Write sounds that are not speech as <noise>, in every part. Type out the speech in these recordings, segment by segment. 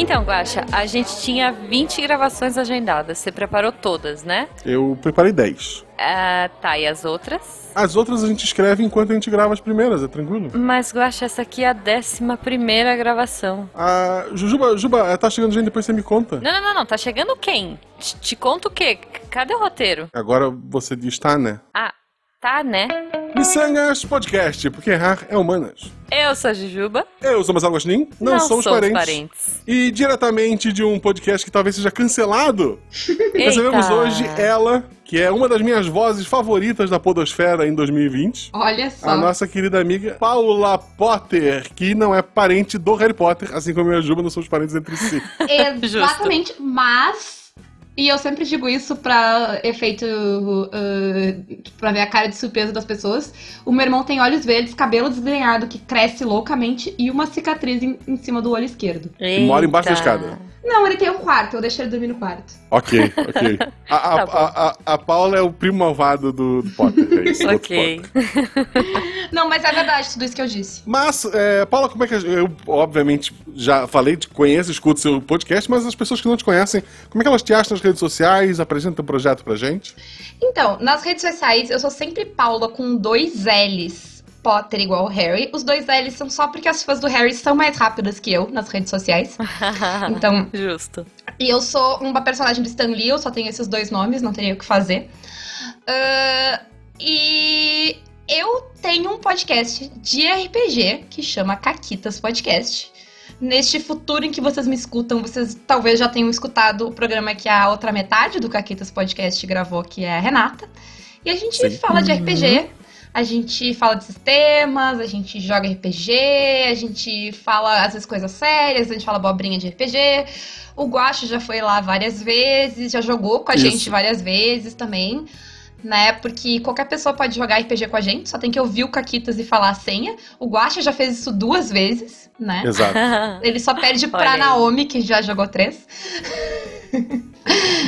Então, Guaxa, a gente tinha 20 gravações agendadas. Você preparou todas, né? Eu preparei 10. Ah, tá, e as outras? As outras a gente escreve enquanto a gente grava as primeiras, é tranquilo? Mas, Guaxa, essa aqui é a décima primeira gravação. Ah, Jujuba, Juba, tá chegando gente, depois você me conta. Não, não, não, não. Tá chegando quem? Te, te conta o quê? Cadê o roteiro? Agora você diz tá, né? Ah, tá, né? Missangas Podcast, porque errar é humanas. Eu sou a Jujuba. Eu sou Marcelo Agostinho, não, Não somos, somos parentes. parentes. E diretamente de um podcast que talvez seja cancelado, <laughs> recebemos hoje ela, que é uma das minhas vozes favoritas da Podosfera em 2020. Olha só. A nossa querida amiga Paula Potter, que não é parente do Harry Potter, assim como eu e a Juba não somos parentes entre si. <laughs> Exatamente, mas. E eu sempre digo isso pra efeito. Uh, pra ver a cara de surpresa das pessoas. O meu irmão tem olhos verdes, cabelo desgrenhado que cresce loucamente e uma cicatriz em, em cima do olho esquerdo. E mora embaixo da escada. Não, ele tem um quarto, eu deixo ele dormir no quarto. Ok, ok. <laughs> A, a, Tá a, a, a Paula é o primo malvado do, do Potter. É isso, Ok. Potter. <laughs> Não, mas é verdade tudo isso que eu disse. Mas, é, Paula, como é que. Eu, obviamente, já falei, te conheço, escuto seu podcast, mas as pessoas que não te conhecem, como é que elas te acham nas redes sociais? Apresenta o projeto pra gente? Então, nas redes sociais, eu sou sempre Paula com dois L's. Potter igual Harry. Os dois L's são só porque as fãs do Harry são mais rápidas que eu nas redes sociais. <laughs> Então, Justo. E eu sou uma personagem do Stan Lee, eu só tenho esses dois nomes, não teria o que fazer. Ah, e eu tenho um podcast de RPG que chama Caquitas Podcast. Neste futuro em que vocês me escutam, vocês talvez já tenham escutado o programa que a outra metade do Caquitas Podcast gravou, que é a Renata. E a gente Sim. fala de RPG, a gente fala de sistemas, a gente joga RPG, a gente fala às vezes coisas sérias, a gente fala abobrinha de RPG. O Guacho já foi lá várias vezes, já jogou com a Isso. gente várias vezes também. Né, porque qualquer pessoa pode jogar RPG com a gente, só tem que ouvir o Caquitas e falar a senha. O Guacha já fez isso duas vezes, né? Exato. Ele só perde pra. Naomi, que já jogou três.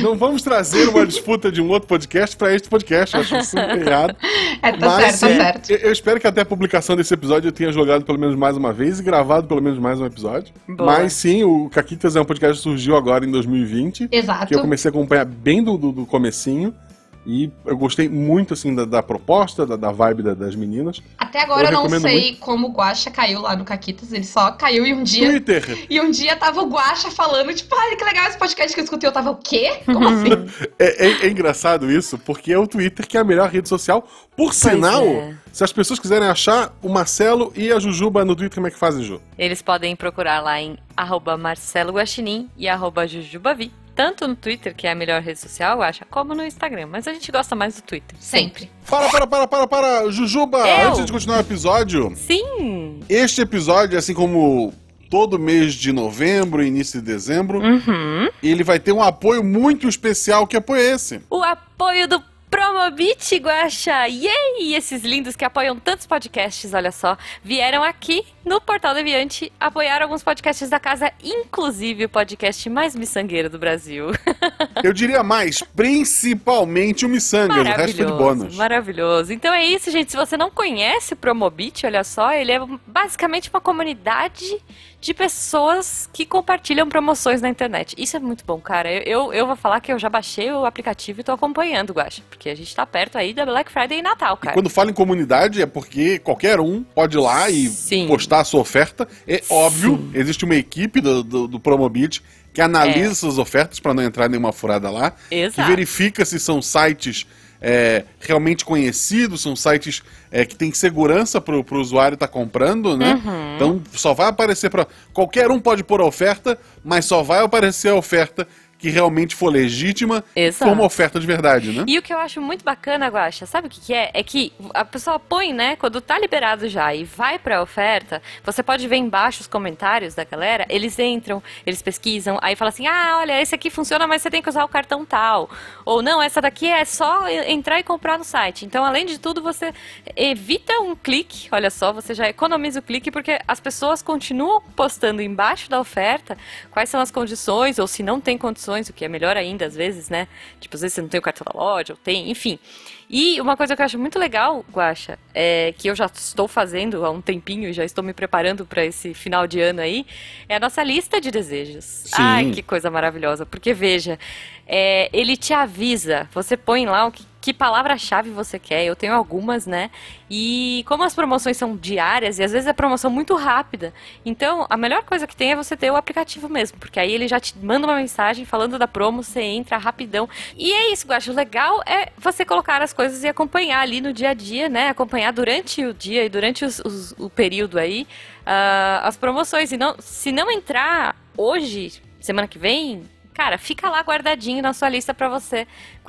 Não vamos trazer uma disputa de um outro podcast pra este podcast, eu acho isso errado. É, tá Mas certo, tá certo. eu- eu espero que até a publicação desse episódio eu tenha jogado pelo menos mais uma vez e gravado pelo menos mais um episódio. Boa. Mas sim, o Caquitas é um podcast que surgiu agora em 2020. Exato. que eu comecei a acompanhar bem do, do, do comecinho. E eu gostei muito, assim, da, da proposta, da, da vibe da- das meninas. Até agora Eu eu, não sei como o Guacha caiu lá no Caquitas, ele só caiu e um dia. Twitter! E um dia tava o Guacha falando, tipo, ai, que legal esse podcast que eu escutei. Eu tava, o quê? Como assim? <laughs> É, é- é engraçado isso, porque é o Twitter que é a melhor rede social. Por sinal, é. se as pessoas quiserem achar o Marcelo e a Jujuba no Twitter, como é que fazem, Ju? Eles podem procurar lá em arroba Marcelo Guaxinim e arroba Jujubavi. Tanto no Twitter, que é a melhor rede social, eu acho, como no Instagram. Mas a gente gosta mais do Twitter. Sempre. Para, para, para, para, para! Jujuba, Eu? antes de continuar o episódio, Sim! este episódio, assim como todo mês de novembro e início de dezembro, Uhum. ele vai ter um apoio muito especial. Que apoio é esse? O apoio do Promobit, Guaxa! Yay! Esses lindos que apoiam tantos podcasts, olha só, vieram aqui no Portal Deviante apoiar alguns podcasts da casa, inclusive o podcast mais miçangueiro do Brasil. <laughs> Eu diria mais, principalmente o Missangas, o resto foi de bônus. Maravilhoso. Então é isso, gente. Se você não conhece o Promobit, olha só, ele é basicamente uma comunidade de pessoas que compartilham promoções na internet. Isso é muito bom, cara. Eu, eu, eu vou falar que eu já baixei o aplicativo e tô acompanhando, Guaxa, porque a gente tá perto aí da Black Friday e Natal, cara. Quando fala em comunidade é porque qualquer um pode ir lá e Sim. postar a sua oferta. É óbvio, existe uma equipe do, do, do Promobit que analisa É. essas ofertas para não entrar nenhuma furada lá, que Exato. verifica se são sites é, realmente conhecidos, são sites é, que têm segurança para o usuário estar comprando, né? Uhum. Então só vai aparecer para qualquer um pode pôr a oferta, mas só vai aparecer a oferta que realmente for legítima, Exato. uma oferta de verdade, né? E o que eu acho muito bacana, Guaxa, sabe o que, que é? É que a pessoa põe, né, quando tá liberado já e vai pra oferta, você pode ver embaixo os comentários da galera, eles entram, eles pesquisam, aí fala assim, ah, olha, esse aqui funciona, mas você tem que usar o cartão tal. Ou não, essa daqui é só entrar e comprar no site. Então, além de tudo, você evita um clique, olha só, você já economiza o clique, porque as pessoas continuam postando embaixo da oferta quais são as condições, ou se não tem condições, promoções, o que é melhor ainda às vezes, né? Tipo, às vezes você não tem o cartão da loja, ou tem, enfim. E uma coisa que eu acho muito legal, Guaxa, é que eu já estou fazendo há um tempinho e já estou me preparando para esse final de ano aí, é a nossa lista de desejos. Sim. Ai, que coisa maravilhosa. Porque veja, é, ele te avisa, você põe lá o que, que palavra-chave você quer. Eu tenho algumas, né? E como as promoções são diárias e às vezes a promoção é muito rápida, então a melhor coisa que tem é você ter o aplicativo mesmo, porque aí ele já te manda uma mensagem falando da promo, você entra rapidão. E é isso, eu acho legal é você colocar as coisas e acompanhar ali no dia a dia, né? Acompanhar durante o dia e durante os, os- o período aí ah, as promoções. E não, se não entrar hoje, semana que vem, cara, fica lá guardadinho na sua lista pra você,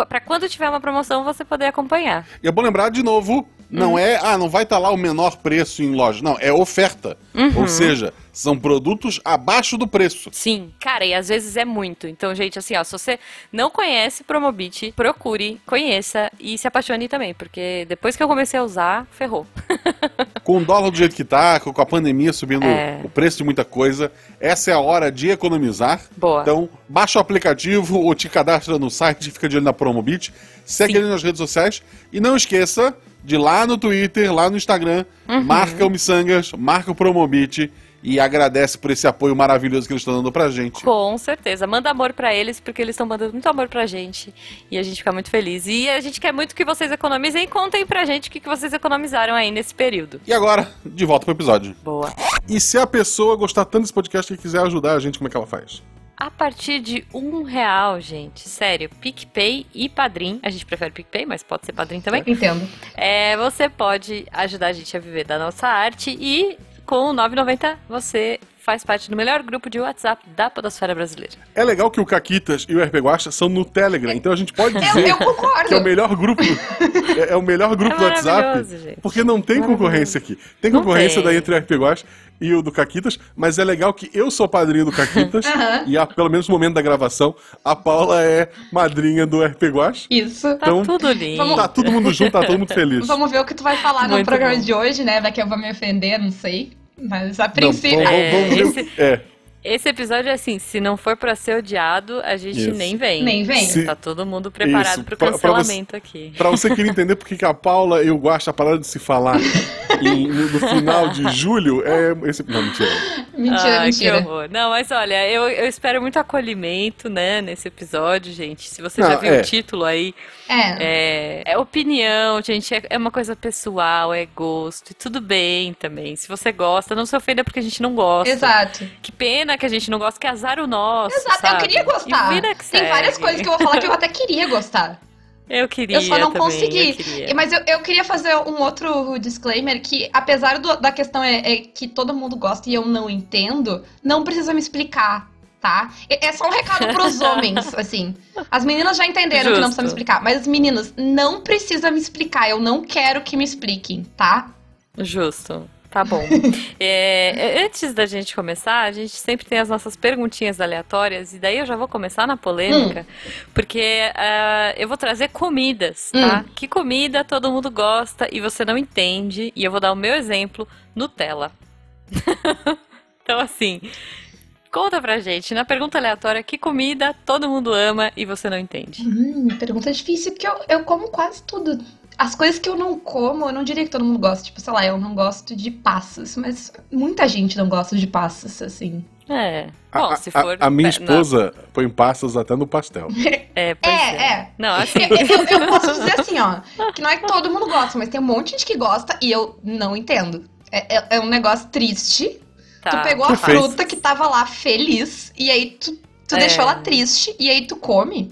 pra quando tiver uma promoção você poder acompanhar. E é bom lembrar de novo, não é, ah, não vai estar lá o menor preço em loja. Não, é oferta. Ou seja, são produtos abaixo do preço. Sim, cara, e às vezes é muito. Então, gente, assim, ó, se você não conhece Promobit, procure, conheça e se apaixone também, porque depois que eu comecei a usar, ferrou. <laughs> Com o dólar do jeito que tá, com a pandemia subindo É. o preço de muita coisa, essa é a hora de economizar. Boa. Então, baixa o aplicativo ou te cadastra no site, fica de olho na Promobit, segue Sim. ele nas redes sociais e não esqueça de ir lá no Twitter, lá no Instagram, Uhum. marca o Missangas, marca o Promobit e agradece por esse apoio maravilhoso que eles estão dando pra gente. Com certeza. Manda amor pra eles, porque eles estão mandando muito amor pra gente. E a gente fica muito feliz. E a gente quer muito que vocês economizem e contem pra gente o que que vocês economizaram aí nesse período. E agora, de volta pro episódio. Boa. E se a pessoa gostar tanto desse podcast e quiser ajudar a gente, como é que ela faz? A partir de um real, gente, sério, PicPay e Padrim, a gente prefere PicPay, mas pode ser Padrim também. Entendo. É, você pode ajudar a gente a viver da nossa arte e com o 9,90 você faz parte do melhor grupo de WhatsApp da podosfera brasileira. É legal que o Caquitas e o RP Guacha são no Telegram, então a gente pode <laughs> Eu, dizer eu concordo. que é o melhor grupo, <laughs> é, é o melhor grupo É do WhatsApp, gente. porque não tem concorrência aqui. Tem concorrência tem. daí entre o RP Guacha e o do Caquitas, mas é legal que eu sou padrinho do Caquitas <laughs> Aham. e a, pelo menos no momento da gravação, a Paula é madrinha do RP Guacha. Isso. Tá Então, tudo lindo. vamos- Tá todo mundo junto, tá todo mundo feliz. Vamos ver o que tu vai falar no Muito programa bom. de hoje, né? Vai que eu vou me ofender, não sei. Mas a Não, princípio. vamos, É, vamos ver. o- esse- É. Esse episódio é assim, se não for pra ser odiado, a gente Isso. nem vem. Nem vem. Se- Tá todo mundo preparado Isso, pro pra- pra cancelamento aqui. Pra você querer entender por que a Paula e o Guacha pararam de se falar <laughs> em- no, no final de julho, é esse. Não, mentira. Mentira, Ai, mentira. Que horror. Não, mas olha, eu, eu espero muito acolhimento, né, nesse episódio, gente. Se você Não, já viu é. o título aí, É. é, é opinião, gente, é, é uma coisa pessoal, é gosto, e tudo bem também. Se você gosta, não se ofenda porque a gente não gosta. Exato. Que pena que a gente não gosta, que azar o nosso. Exato, sabe? eu queria gostar. Tem várias coisas que eu vou falar que eu até queria gostar. Eu queria Eu só não também, consegui. eu. Mas eu, eu queria fazer um outro disclaimer que, apesar do- da questão é, é que todo mundo gosta e eu não entendo, não precisa me explicar, tá? É só um recado pros <laughs> homens, assim. As meninas já entenderam que não Justo. precisa me explicar, mas os meninos não precisa me explicar. Eu não quero que me expliquem, tá? Justo. Tá bom. <laughs> É, é, antes da gente começar, a gente sempre tem as nossas perguntinhas aleatórias, e daí eu já vou começar na polêmica, porque ah, eu vou trazer comidas, tá? Que comida todo mundo gosta e você não entende, e eu vou dar o meu exemplo: Nutella. <laughs> então, assim, conta pra gente, na pergunta aleatória, que comida todo mundo ama e você não entende? Hum, pergunta difícil, porque eu, eu como quase tudo. As coisas que eu não como, eu não diria que todo mundo gosta. Tipo, sei lá, eu não gosto de passas, mas muita gente não gosta de passas, assim. É. A, Bom, a- se for. a- a minha é, não, esposa põe passas até no pastel. <laughs> É, pois É, é. é. Não, assim. Eu, eu- eu posso dizer assim, ó, que não é que todo mundo gosta, mas tem um monte de gente que gosta e eu não entendo. É, é- é um negócio triste. Tá, tu pegou a fruta que tava lá feliz e aí tu, tu É. deixou ela triste e aí tu come.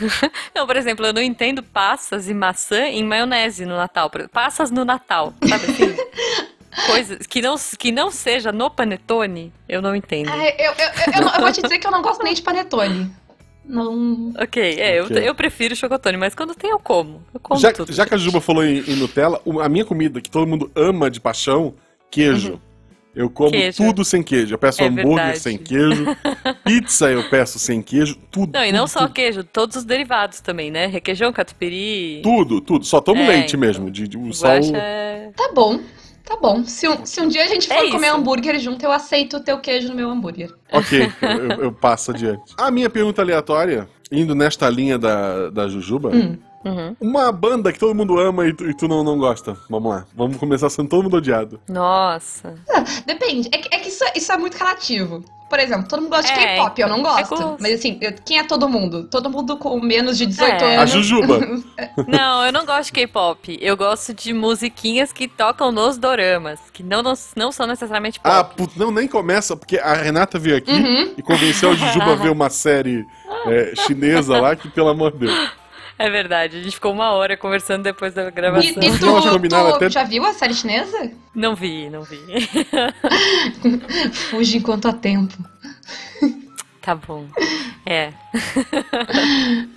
<laughs> Não, por exemplo, eu não entendo passas e maçã em maionese no Natal. Passas no Natal, sabe assim? <laughs> Coisas que não, que não seja no panetone, eu não entendo. Ai, eu, eu, eu, eu vou te dizer que eu não gosto nem de panetone. Não. Ok, é, Ok. Eu, eu prefiro chocotone, mas quando tem eu como. Eu como Já, tudo. já que a Juba falou em, em Nutella, a minha comida que todo mundo ama de paixão, queijo. Eu como. Queijo. tudo sem queijo. Eu peço É hambúrguer verdade. sem queijo, <laughs> pizza eu peço sem queijo, tudo. Não, e não tudo, só tudo, queijo, todos os derivados também, né? Requeijão, catupiry. Tudo, tudo. Só tomo É, leite então. mesmo. De, de, só o- Guaxa é... Tá bom. Tá bom. Se um, se um dia a gente for É comer isso. hambúrguer junto, eu aceito o teu queijo no meu hambúrguer. Ok, eu, <laughs> eu- eu passo adiante. A minha pergunta aleatória, indo nesta linha da, da Jujuba, Hum. Uhum. uma banda que todo mundo ama e tu, e tu não, não gosta. Vamos lá, vamos começar sendo todo mundo odiado. Nossa. Ah, Depende. É que, é que isso, é- isso é muito relativo. Por exemplo, todo mundo gosta de É, K-pop, eu não gosto. gosto. Mas assim, eu- quem é todo mundo? Todo mundo com menos de 18 É. A anos. Jujuba. <laughs> Não, eu não gosto de K-pop. Eu gosto de musiquinhas que tocam nos doramas, que não, não, não são necessariamente pop. Ah, putz, não, nem começa, porque a Renata veio aqui Uhum. e convenceu a Jujuba a <laughs> ver uma série é, chinesa lá que, pelo amor de Deus. É verdade, a gente ficou uma hora conversando depois da E, gravação. e elas tu, combinaram tu até- já viu a série chinesa? Não vi, não vi. <laughs> Fuge enquanto há tempo. Tá bom. É.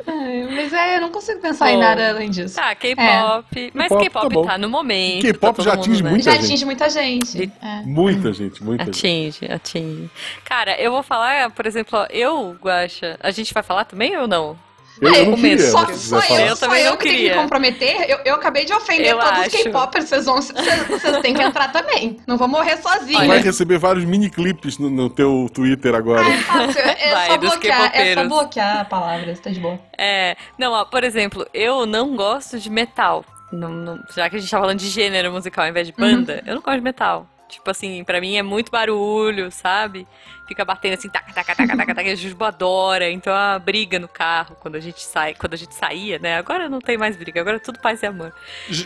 Ai, mas é, eu não consigo pensar em Bom. nada além disso. Tá, K-pop. Mas K-pop, tá tá, no momento. K-pop tá já mundo, atinge né? muita Já gente. atinge muita gente. É. Muita gente, muita gente. Atinge, atinge. Cara, eu vou falar, por exemplo, ó, eu, Guaxa, a gente vai falar também ou não? Eu, eu não queria, só, só eu, Eu só também eu não que tenho que me comprometer. Eu, eu acabei de ofender Eu todos os acho. K-popers. Vocês vão, vocês, vocês têm que entrar também. Não vou morrer sozinha. Tu vai receber vários mini clipes no, no teu Twitter agora. Ah, é fácil. É Vai, só bloquear. É só bloquear palavras, tá de boa. É, não, ó, por exemplo, eu não gosto de metal. Não- não- já que a gente tá falando de gênero musical ao invés de banda, eu não gosto de metal. Tipo assim, pra mim é muito barulho, sabe? Fica batendo assim, taca, taca, taca, taca, taca, a Jujuba adora. Então é uma briga no carro quando a gente sai, quando a gente saía, né? Agora não tem mais briga, agora é tudo paz e amor.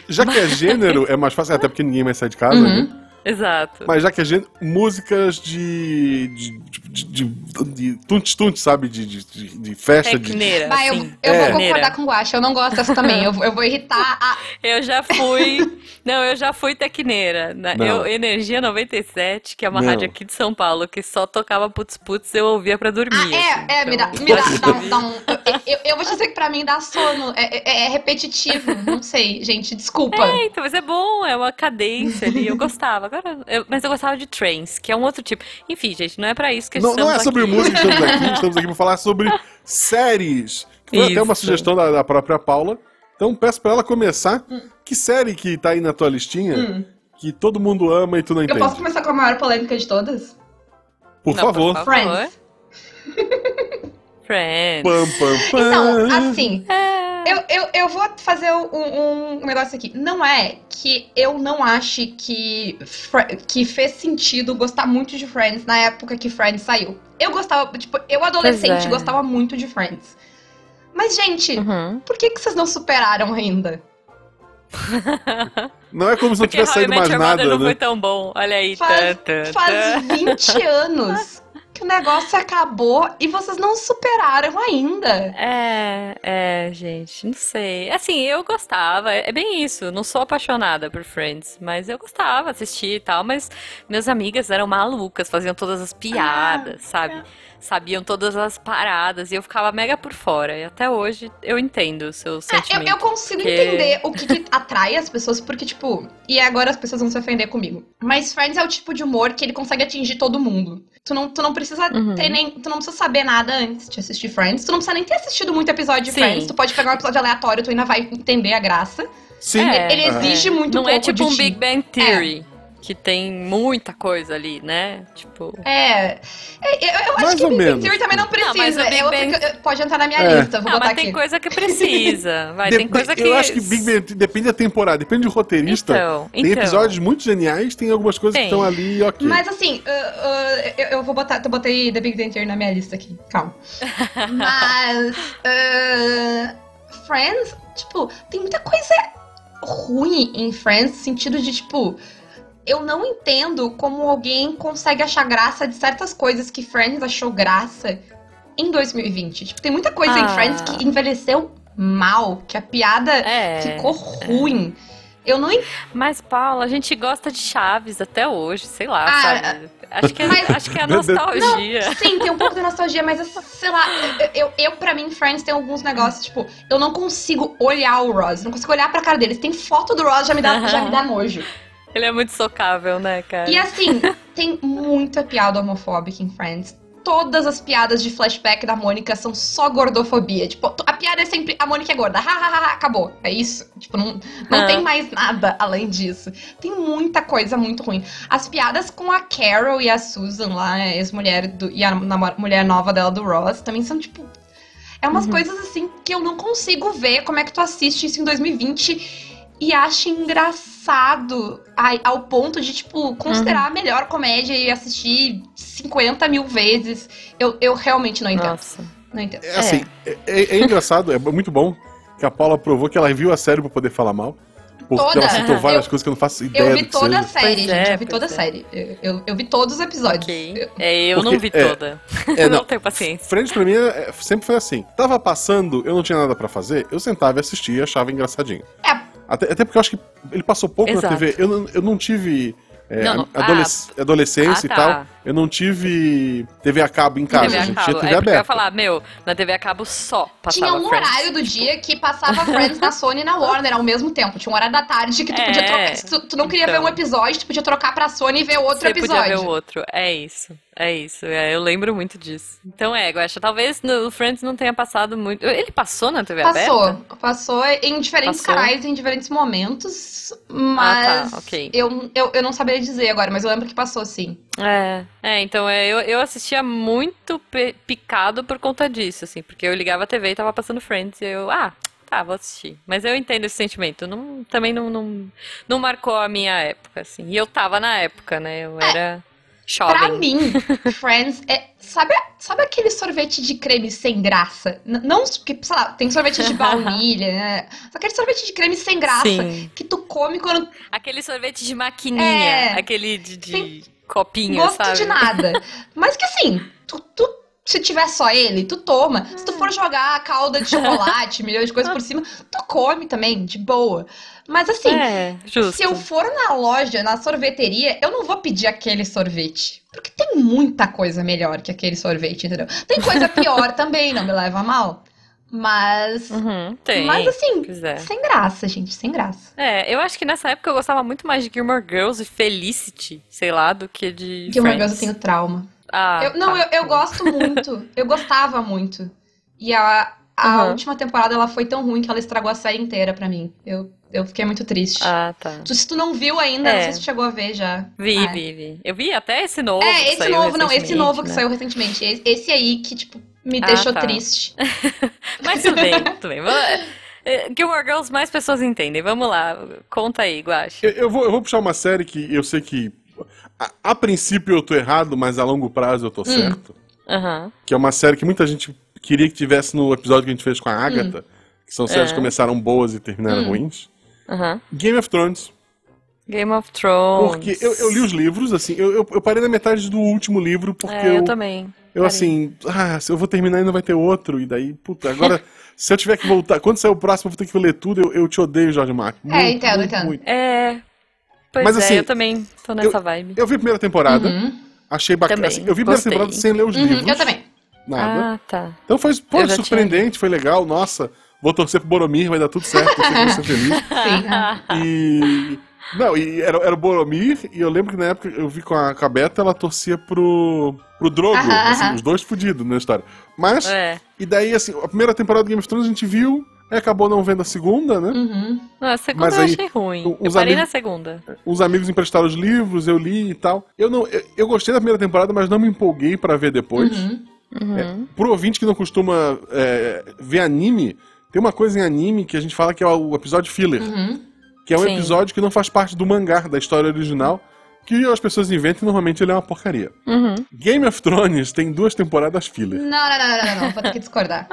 Já que é gênero, é mais fácil, até porque ninguém mais sai de casa, Uhum. né? Exato. Mas já que é gênero, músicas de. de. de. de, de tunte-tunte, sabe? De, de, de, de festa, de. Tecneira, Vai, eu, assim. eu É. vou concordar com o Guaxa. Eu não gosto dessa também. Eu, eu vou irritar a. Eu já fui. <laughs> não, eu já fui tecneira. Na- Não. Eu, Energia 97, que é uma Não. rádio aqui de São Paulo, que só tocava putz putz, eu ouvia pra dormir. Ah, assim. é, é, me dá, Então, me dá, dá um. Dá um eu, eu, eu vou te dizer que pra mim dá sono. É, é- é repetitivo. Não sei, gente, desculpa. É, então, mas é bom, é uma cadência ali. Eu gostava. Agora, eu- mas eu gostava de trance, que é um outro tipo. Enfim, gente, não é pra isso que Não, estamos não é sobre aqui. música que estamos aqui, <laughs> estamos aqui para falar sobre séries. Foi até uma Isso. sugestão da, da própria Paula. Então peço pra ela começar. Que série que tá aí na tua listinha Hum. que todo mundo ama e tu não Eu entende? posso começar com a maior polêmica de todas? Por Não, favor. por favor. Friends. Friends. Pam, pam, pam. Então, assim, É. eu, eu, eu vou fazer um, um negócio aqui. Não é que eu não ache que, que fez sentido gostar muito de Friends na época que Friends saiu. Eu gostava, tipo, eu adolescente é. gostava muito de Friends. Mas, gente, Uhum. por que, que vocês não superaram ainda? <laughs> Não é como se não tivesse saído mais nada, não né? foi tão bom. Olha aí. Faz, Tan, tan, faz 20 <laughs> anos que o negócio acabou e vocês não superaram ainda. É, é, gente, não sei. Assim, eu gostava, é bem isso. Não sou apaixonada por Friends, mas eu gostava, assistir e tal. Mas minhas amigas eram malucas, faziam todas as piadas, sabe? Sabiam todas as paradas e eu ficava mega por fora. E até hoje eu entendo o seu É, eu, sentimento. eu consigo porque- entender o que, que atrai as pessoas, porque, tipo, e agora as pessoas vão se ofender comigo. Mas Friends é o tipo de humor que ele consegue atingir todo mundo. Tu não, tu não precisa Uhum. ter nem. Tu não precisa saber nada antes de assistir Friends. Tu não precisa nem ter assistido muito episódio de Sim. Friends. Tu pode pegar um episódio aleatório, tu ainda vai entender a graça. Sim. É. Ele exige muito Não pouco é tipo de um ti. Big Bang Theory, que tem muita coisa ali, né? Tipo. É. é, eu, eu acho Mais que ou Big menos. Theory também não Não, mas precisa. o Big é outra Bang- que pode entrar na minha É. lista. Vou Ah, botar mas aqui. tem coisa que precisa. Vai, De- tem coisa que. Eu acho que Big Bang depende da temporada, depende do roteirista. Então, tem então. episódios muito geniais, tem algumas coisas que Tem. estão ali, ok. Mas assim, uh, uh, eu, eu vou botar. Eu botei The Big Bang Theory na minha lista aqui. Calma. <laughs> Mas. uh, Friends, tipo, tem muita coisa ruim em Friends, no sentido de, tipo. Eu não entendo como alguém consegue achar graça de certas coisas que Friends achou graça em 2020. Tipo, tem muita coisa em Ah. Friends que envelheceu mal, que a piada É. ficou ruim. Eu não Mas, Paula, a gente gosta de Chaves até hoje, sei lá, Ah, sabe? Acho que, é, mas- acho que é a <laughs> nostalgia. Sim, tem um pouco de nostalgia, mas sei lá, eu, eu pra mim, Friends tem alguns negócios, tipo, eu não consigo olhar o Ross, não consigo olhar pra cara deles. Tem foto do Ross, já me dá, já me dá nojo. Ele é muito socável, né, cara? E assim, tem muita piada homofóbica em Friends. todas as piadas de flashback da Mônica são só gordofobia. Tipo, a piada é sempre a Mônica é gorda. Ha, ha, ha, acabou. É isso. Tipo, não, não Ah. tem mais nada além disso. Tem muita coisa muito ruim. As piadas com a Carol e a Susan lá, a ex-mulher do- e a mulher nova dela do Ross, também são, tipo. É umas coisas assim que eu não consigo ver como é que tu assiste isso em 2020 e acha engraçado ai- ao ponto de, tipo, considerar a melhor comédia e assistir 50 mil vezes. Eu, eu realmente não entendo. Nossa. Não entendo. É assim, é, é- é engraçado, é muito bom que a Paula provou que ela viu a série pra poder falar mal. Porque Toda. ela citou várias Eu- coisas que eu não faço ideia Eu vi do que toda a série, Pois gente. é, eu vi toda a é. série. Eu, eu, eu vi todos os episódios. Ok. Eu- É, eu Porque, não vi é, toda. É, <laughs> não não. tenho paciência. Friends pra mim é- sempre foi assim. Tava passando, eu não tinha nada pra fazer, eu sentava e assistia e achava engraçadinho. É. Até, até porque eu acho que ele passou pouco Exato. na TV. Eu, não- eu não tive. é, Não, não. adolesc- adolescência Ah, e tá. tal. Eu não tive TV a cabo em casa. TV a gente cabo. tinha TV é porque eu ia aberta. falar, meu, na TV a cabo só passava Tinha um Friends. horário do dia que passava Friends na Sony e na Warner ao mesmo tempo. Tinha um horário da tarde que tu É. podia trocar. Se tu, tu não queria Então. ver um episódio, tu podia trocar pra Sony e ver outro Você episódio. podia ver o outro. É isso. É isso. É, eu lembro muito disso. Então é, Guaxa, talvez no Friends não tenha passado muito. Ele passou na TV Passou. aberta? Passou em diferentes Passou? canais, em diferentes momentos. Mas Ah, tá, ok. eu, eu, eu não saberia dizer agora, mas eu lembro que passou sim. É, é, então é, eu, eu assistia muito picado por conta disso, assim, porque eu ligava a TV e tava passando Friends e eu, ah, tá, vou assistir. Mas eu entendo esse sentimento, não, também não, não, não marcou a minha época, assim. E eu tava na época, né, eu era Pra jovem. mim, Friends é. Sabe, sabe aquele sorvete de creme sem graça? N- não, porque, sei lá, tem sorvete de baunilha, né? Só aquele sorvete de creme sem graça Sim. que tu come quando Aquele sorvete de maquininha, É. aquele de, de Sem copinho, gosto sabe? de nada. <laughs> Mas que assim, tu, tu- se tiver só ele, tu toma. Se tu for jogar calda de chocolate, <laughs> milhões de coisas por cima, tu come também, de boa. Mas assim, É, se eu for na loja, na sorveteria, eu não vou pedir aquele sorvete. Porque tem muita coisa melhor que aquele sorvete, entendeu? Tem coisa pior <laughs> também, não me leva a mal. Mas. Uhum, tem. Mas assim, sem graça, gente, sem graça. É, eu acho que nessa época eu gostava muito mais de Gilmore Girls e Felicity, sei lá, do que de uma Friends. vez eu tenho trauma. Ah, Eu- não, tá. eu, eu gosto muito. Eu gostava muito. E a, a Uhum. última temporada ela foi tão ruim que ela estragou a série inteira pra mim. Eu, eu fiquei muito triste. Ah, tá. Tu- se tu não viu ainda, É. não sei se tu chegou a ver já. Vi, Ah, vi, vi. Eu vi até esse novo. É, que esse saiu novo, não, esse novo que né? saiu recentemente. Esse, esse aí que, tipo, me Ah, deixou tá. triste. <laughs> Mas tudo bem, tudo bem. Vamos- é, Gilmore Girls mais pessoas entendem. Vamos lá, conta aí, Guache. Eu, eu vou, eu vou puxar uma série que eu sei que. A, a princípio eu tô errado, mas a longo prazo eu tô certo. Aham. Que é uma série que muita gente queria que tivesse no episódio que a gente fez com a Agatha. Que são séries É. que começaram boas e terminaram Hum. ruins. Aham. Game of Thrones. Game of Thrones. Porque eu, eu li os livros, assim, eu, eu, eu parei na metade do último livro, porque É, eu eu, também. eu parei. assim, ah, se eu vou terminar e não vai ter outro, e daí, puta, agora, <laughs> se eu tiver que voltar, quando sair o próximo eu vou ter que ler tudo, eu, eu te odeio, Jorge. Muito, É, entendo, muito, entendo. muito. É. Pois Mas, é, assim, eu também tô nessa vibe. Eu vi a primeira temporada, Uhum. achei bacana. Também, assim, eu vi a primeira gostei. temporada sem ler os Uhum, livros. eu também. Nada. Ah, tá. Então foi, Eu já surpreendente, foi legal, nossa, vou torcer pro Boromir, vai dar tudo certo, eu sei que vou ser feliz. <laughs> Sim. E. Não, e era, era o Boromir, e eu lembro que na época eu vi com a, com a Beta, ela torcia pro. pro Drogo, assim, os dois fudidos na história. Mas, É. e daí, assim, a primeira temporada do Game of Thrones a gente viu, aí acabou não vendo a segunda, né? Uhum. Não, a segunda Mas eu aí, achei ruim. Eu os parei amigos- na segunda. Uns amigos emprestaram os livros, eu li e tal. Eu não, eu, eu gostei da primeira temporada, mas não me empolguei pra ver depois. Uhum. Uhum. Pro ouvinte que não costuma é, ver anime, tem uma coisa em anime que a gente fala que é o episódio filler. Uhum. Que é um Sim. episódio que não faz parte do mangá, da história original, que as pessoas inventam e normalmente ele é uma porcaria. Uhum. Game of Thrones tem duas temporadas filler. Não, não, não, não, não, não, vou ter que discordar.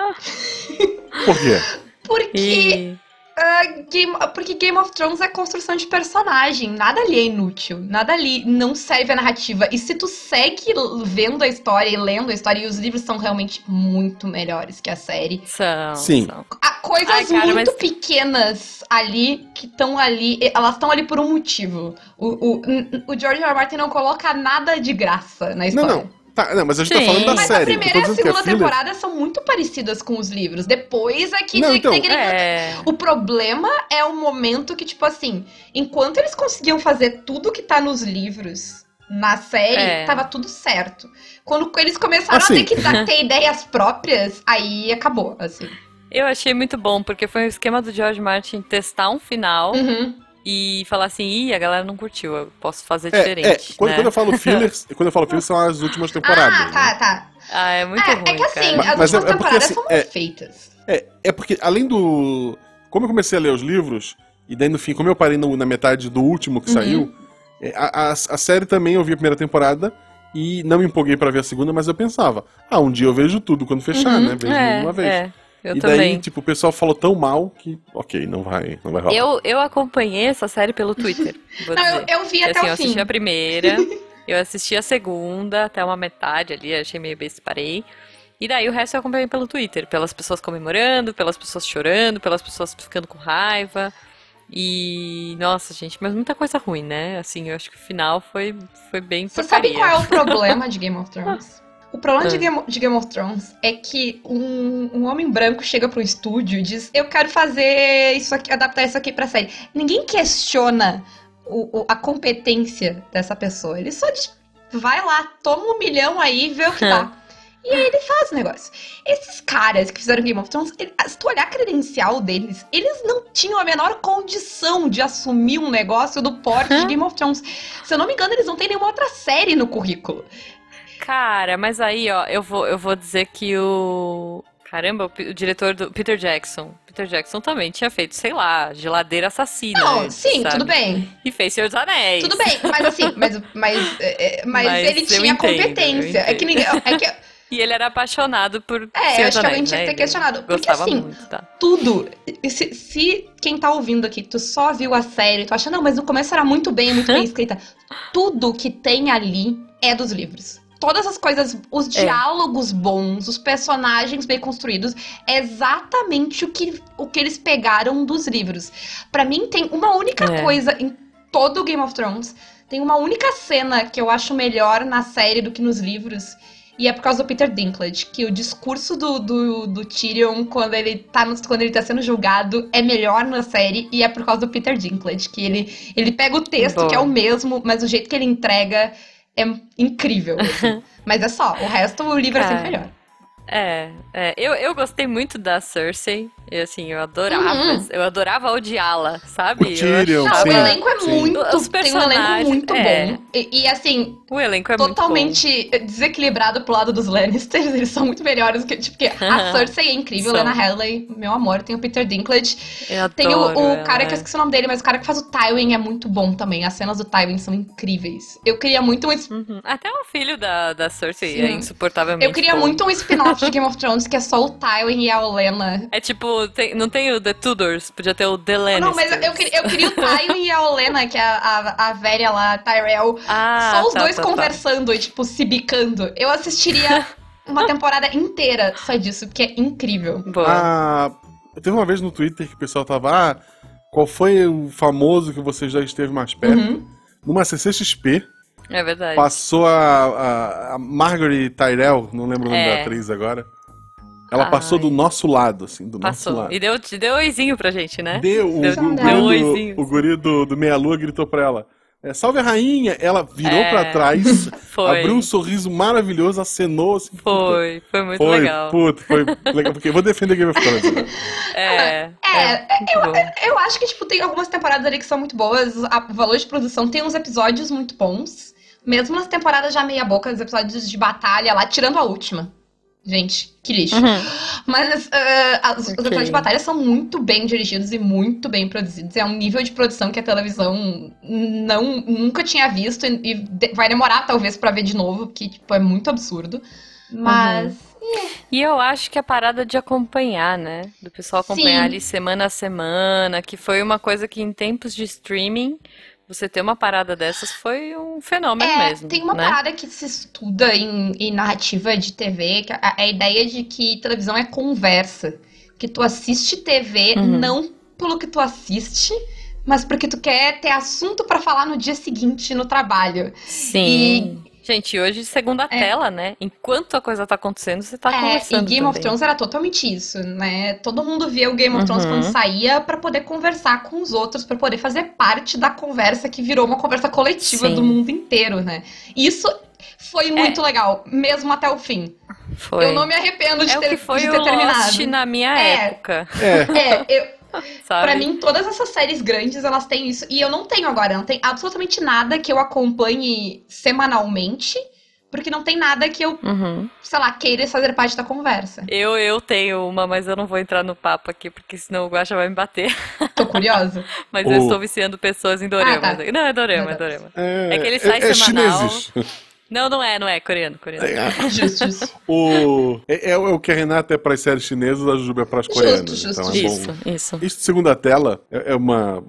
Por quê? <laughs> Porque, E. ah, Game, porque Game of Thrones é construção de personagem. Nada ali é inútil. Nada ali não serve a narrativa. E se tu segue vendo a história e lendo a história, e os livros são realmente muito melhores que a série. São, Sim. são. Há coisas Ai, cara, muito mas- pequenas ali que estão ali. Elas estão ali por um motivo. O, o, o George R. R. Martin não coloca nada de graça na Não, história. não. Tá, não, mas a gente Sim. tá falando da Mas série. a eu tô primeira e a que é segunda filler. temporada são muito parecidas com os livros. Depois é que Não, tem- então, tem aquele- É. O problema é o momento que, tipo assim, enquanto eles conseguiam fazer tudo que tá nos livros na série, É. tava tudo certo. Quando eles começaram Assim. a ter que dar- <laughs> ter ideias próprias, aí acabou, assim. Eu achei muito bom, porque foi um esquema do George Martin testar um final Uhum. E falar assim, ih, a galera não curtiu, eu posso fazer É, diferente. é, quando, né? <laughs> quando eu falo fillers, quando eu falo fillers são as últimas temporadas. Ah, tá, né? tá. Ah, é muito é, ruim, é que assim, cara. as Mas é- últimas é porque, temporadas assim, são é- feitas. É, é porque além do. Como eu comecei a ler os livros, e daí no fim, como eu parei no- na metade do último que Uhum. saiu, é, a, a- a série também eu vi a primeira temporada e não me empolguei pra ver a segunda, mas eu pensava, ah, um dia eu vejo tudo quando fechar, Uhum. né? Vejo é, uma vez. é, eu e também. daí, tipo, o pessoal falou tão mal que, ok, não vai, não vai rolar. Eu, eu acompanhei essa série pelo Twitter. <laughs> Vou Não, eu, dizer. eu vi até assim, eu o fim. assisti a primeira, <laughs> eu assisti a segunda, até uma metade ali, achei meio besta, parei. E daí o resto eu acompanhei pelo Twitter, pelas pessoas comemorando, pelas pessoas chorando, pelas pessoas ficando com raiva. E nossa, gente, mas muita coisa ruim, né? Assim, eu acho que o final foi, foi bem Você sabe porcaria. qual é o <laughs> problema de Game of Thrones? O problema de Ah. Game, de Game of Thrones é que um, um homem branco chega para um estúdio e diz: Eu quero fazer isso aqui, adaptar isso aqui pra série. Ninguém questiona o- o- a competência dessa pessoa. Ele só diz: vai lá, toma um milhão aí e vê o que dá. E aí ele faz o negócio. Esses caras que fizeram Game of Thrones, ele- se tu olhar a credencial deles, eles não tinham a menor condição de assumir um negócio do porte de Game of Thrones. Se eu não me engano, eles não têm nenhuma outra série no currículo. Cara, mas aí, ó, eu vou, eu vou dizer que o. Caramba, o, o diretor do Peter Jackson. Peter Jackson também tinha feito, sei lá, geladeira assassina. Não, sim, sabe? tudo bem. E fez Senhor dos Anéis. Tudo bem, mas assim, <laughs> mas, mas, é, é, mas, Mas ele eu tinha entendo, eu competência. É que ninguém. É que, E ele era apaixonado por É, Senhor acho que alguém tinha que né? ter Ele questionado, porque, assim, muito, tá? tudo. Se, se quem tá ouvindo aqui, tu só viu a série, tu acha, não, mas no começo era muito bem, muito bem <laughs> escrita. Tudo que tem ali é dos livros. Todas as coisas, os É. diálogos bons, os personagens bem construídos, é exatamente o que, o que eles pegaram dos livros. Pra mim, tem uma única É. coisa em todo o Game of Thrones. Tem uma única cena que eu acho melhor na série do que nos livros. E é por causa do Peter Dinklage, que o discurso do, do, do Tyrion quando ele, tá quando ele tá sendo julgado é melhor na série, e é por causa do Peter Dinklage, que ele, ele pega o texto, Boa. que é o mesmo, mas o jeito que ele entrega é incrível. assim. <laughs> mas é só, o resto o livro é sempre Cara, melhor. É, é. Eu, eu gostei muito da Cersei. E assim, eu adorava. Uhum. Eu adorava odiá-la, sabe? O Eu Tyrion, achava- o elenco é sim. muito. Os tem um elenco personagens, muito é. bom. E, e, assim, O elenco é muito bom. totalmente desequilibrado pro lado dos Lannisters. <laughs> Eles são muito melhores que, tipo, porque a <laughs> Cersei é incrível, São. Lena Headey, meu amor, tem o Peter Dinklage. Eu Tem o, adoro o ela, cara que eu é. esqueci o nome dele, mas o cara que faz o Tywin é muito bom também. As cenas do Tywin são incríveis. Eu queria muito um, Uhum. Até o filho da, da Cersei Sim. é insuportavelmente eu queria bom. muito um spin-off de Game of Thrones que é só o Tywin e a Olenna. É tipo, tem- não tem o The Tudors, podia ter o The Lannisters. Não, mas eu, eu queria, eu queria o Tywin e a Olenna, que é a, a, a velha lá, Tyrell. Ah, só os tá, dois tá, tá. conversando e, tipo, se bicando. Eu assistiria <laughs> uma temporada inteira só disso, porque é incrível. Boa. Ah, teve uma vez no Twitter que o pessoal tava, ah, qual foi o famoso que você já esteve mais perto? Uhum. Numa CCXP, É verdade. passou a, a, a Margaret Tyrell, não lembro o nome É. da atriz agora. Ela Ai. passou do nosso lado, assim, do nosso Passou. lado. E deu, deu oizinho pra gente, né? Deu, o, Deu- o, deu guri, do, o guri do, do Meia Lua gritou pra ela: é, Salve a rainha! Ela virou É. pra trás, <laughs> Foi. abriu um sorriso maravilhoso, acenou assim. Foi, foi muito foi, legal. puto, foi legal. Porque eu vou defender Game of Thrones. Né? <laughs> É, É, muito bom. Eu acho que, tipo, tem algumas temporadas ali que são muito boas. a- O valor de produção tem uns episódios muito bons. Mesmo nas temporadas já meia boca, os episódios de batalha lá, tirando a última. Gente, que lixo. Uhum. Mas ah, as- os Ok. episódios de batalha são muito bem dirigidos e muito bem produzidos. É um nível de produção que a televisão não, nunca tinha visto e, e de- vai demorar, talvez, pra ver de novo, porque, tipo, é muito absurdo. Mas. E eu acho que a parada de acompanhar, né? Do pessoal acompanhar Sim. ali semana a semana, que foi uma coisa que em tempos de streaming, você ter uma parada dessas foi um fenômeno É, mesmo, tem uma né? parada que se estuda em, em narrativa de TV, que a, a ideia de que televisão é conversa. Que tu assiste TV Uhum. não pelo que tu assiste, mas porque tu quer ter assunto pra falar no dia seguinte no trabalho. Sim. Gente, hoje segunda É. tela, né? Enquanto a coisa tá acontecendo, você tá É, conversando e Game of também. Thrones era totalmente isso, né? Todo mundo via o Game of Thrones Uhum. quando saía pra poder conversar com os outros, pra poder fazer parte da conversa que virou uma conversa coletiva Sim. do mundo inteiro, né? Isso foi muito legal, mesmo até o fim. Foi. Eu não me arrependo de É o ter, que foi de o ter terminado. na minha É. época, É, É, eu, <laughs> sabe? Pra mim, todas essas séries grandes, elas têm isso. E eu não tenho agora, não tem absolutamente nada que eu acompanhe semanalmente, porque não tem nada que eu, Uhum. sei lá, queira fazer parte da conversa. Eu, eu tenho uma, mas eu não vou entrar no papo aqui, porque senão o Guaxa vai me bater. Tô curiosa. <laughs> Mas O- eu estou viciando pessoas em doramas. Ah, tá. Não, é dorama, é dorama. é, É que ele sai é, é semanal. chineses. Não, não é, não é, coreano, coreano. É, <laughs> Justo, justo. o, é, é o que a Renata é para as séries chinesas, a Juba é para as Justo, coreanas. justo, então é Isso, bom. isso. Isso segunda tela é é uma,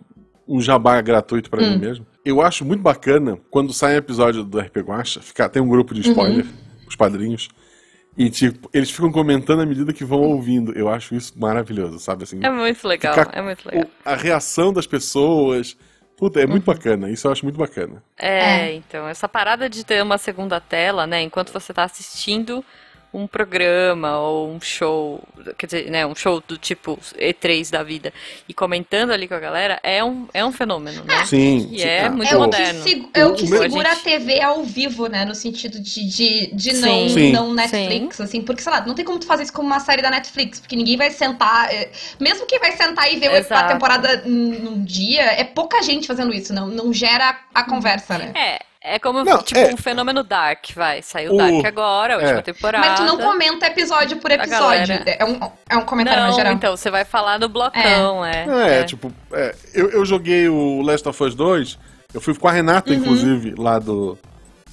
um jabá gratuito pra Hum. mim mesmo. Eu acho muito bacana quando sai um episódio do RP Guacha, fica, tem um grupo de spoiler, os padrinhos, e tipo, eles ficam comentando à medida que vão ouvindo. Eu acho isso maravilhoso, sabe? Assim, É muito legal, é muito legal. o- a reação das pessoas. Puta, é muito Uhum. bacana. Isso eu acho muito bacana. É, É. então, essa parada de ter uma segunda tela, né, enquanto você tá assistindo um programa ou um show, quer dizer, né, um show do tipo E3 da vida e comentando ali com a galera, é um, é um fenômeno, né? Sim. E sim, é ah, muito É o, que moderno. é o que meu- segura a. TV ao vivo, né? No sentido de, de, de não, Sim. não Netflix, assim. Porque, sei lá, não tem como tu fazer isso como uma série da Netflix, porque ninguém vai sentar. é, mesmo quem vai sentar e ver o- a Exato. temporada num num dia, é pouca gente fazendo isso, não, não gera a conversa, né? É, é como Não, tipo é- um fenômeno Dark, vai. Saiu O- Dark agora, a última é. temporada. Mas tu não comenta episódio por episódio. galera- É um, é um comentário Não, geral. então, você vai falar no blocão, é. É, tipo, é, eu, eu joguei o Last of Us 2, eu fui com a Renata, Uhum. inclusive, lá do.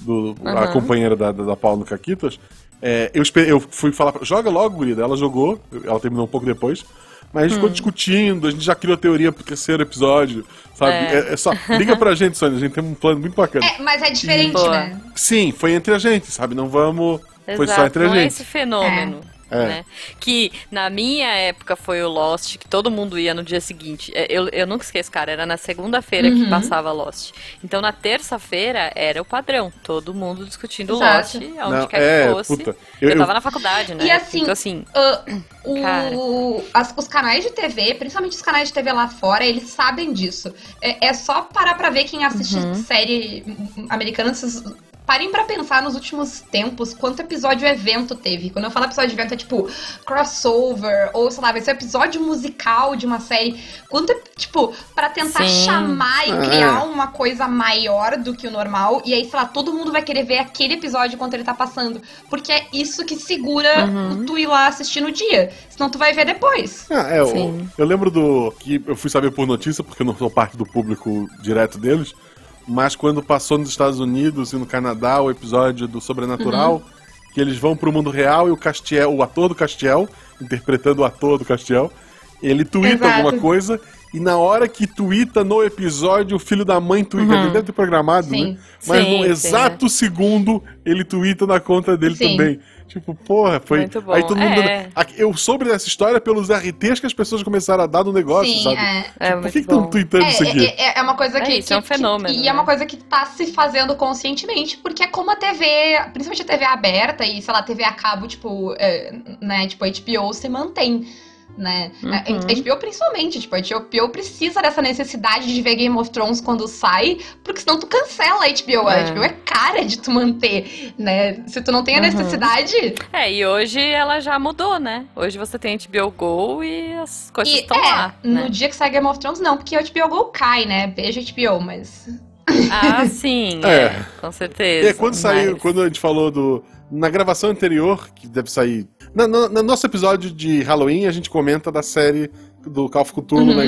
do A Uhum. companheira da, da, da Paula no Caquitas. É, eu, eu fui falar, pra- joga logo, Gurida. Ela jogou, ela terminou um pouco depois. Mas a gente ficou Hum. discutindo, a gente já criou teoria pro terceiro episódio, sabe? É. É, é só, liga pra gente, Sônia, a gente tem um plano muito bacana. É, mas é diferente, Boa. né? Sim, foi entre a gente, sabe? Não vamos. Foi só Exato, entre a não é gente. esse fenômeno. É. Né? Que na minha época foi o Lost, que todo mundo ia no dia seguinte. É, Eu, eu nunca esqueço, cara, era na segunda-feira que Uhum. passava Lost. Então na terça-feira era o padrão, todo mundo discutindo Exato. Lost, aonde Não, quer é, que fosse. puta. Eu, Eu, eu- tava na faculdade, né? E assim, então assim, Ah, o- as- os canais de TV, principalmente os canais de TV lá fora, eles sabem disso. É, é só parar pra ver quem assiste Uhum. série americana. Parem pra pensar nos últimos tempos quanto episódio evento teve. Quando eu falo episódio evento, é tipo crossover, ou sei lá, vai ser um episódio musical de uma série. Quanto, tipo, pra tentar Sim. chamar e É. criar uma coisa maior do que o normal. E aí, sei lá, todo mundo vai querer ver aquele episódio enquanto ele tá passando. Porque é isso que segura Uhum. tu ir lá assistir no dia. Senão tu vai ver depois. Ah, é, eu, eu lembro do. que eu fui saber por notícia, porque eu não sou parte do público direto deles. Mas quando passou nos Estados Unidos e no Canadá o episódio do Sobrenatural, que eles vão pro mundo real e o Castiel, o ator do Castiel, interpretando o ator do Castiel, ele tuita Exato. alguma coisa. E na hora que tuita no episódio, o filho da mãe tuita. Ele deve ter programado, Sim. né? Mas Sim, no sim, exato segundo, ele tuita na conta dele Sim. também. Tipo, porra, foi. Muito bom. Aí todo mundo. É. Eu soube dessa história pelos RTs que as pessoas começaram a dar no negócio, Sim, sabe? é. é Por muito que estão tweetando isso aqui? É, é, é uma coisa É que. isso, é um que- fenômeno, E é uma né? coisa que tá se fazendo conscientemente, porque é como a TV, principalmente a TV aberta e, sei lá, TV a cabo, tipo, é, né, tipo, a HBO se mantém. Né? A- Uhum. A HBO principalmente, tipo, a HBO precisa dessa necessidade de ver Game of Thrones quando sai, porque senão tu cancela a HBO. A É. HBO é cara de tu manter, né? Se tu não tem a Uhum. necessidade, É, e hoje ela já mudou, né? Hoje você tem HBO Go e as coisas estão é, lá, no né? dia que sai Game of Thrones, não, porque o HBO Go cai, né? Beijo HBO, mas. Ah, sim, <laughs> É. é, com certeza. É, quando saiu, mas- quando a gente falou do. Na gravação anterior, que deve sair. Na, na- no nosso episódio de Halloween, a gente comenta da série do Call of Cthulhu Uhum. na,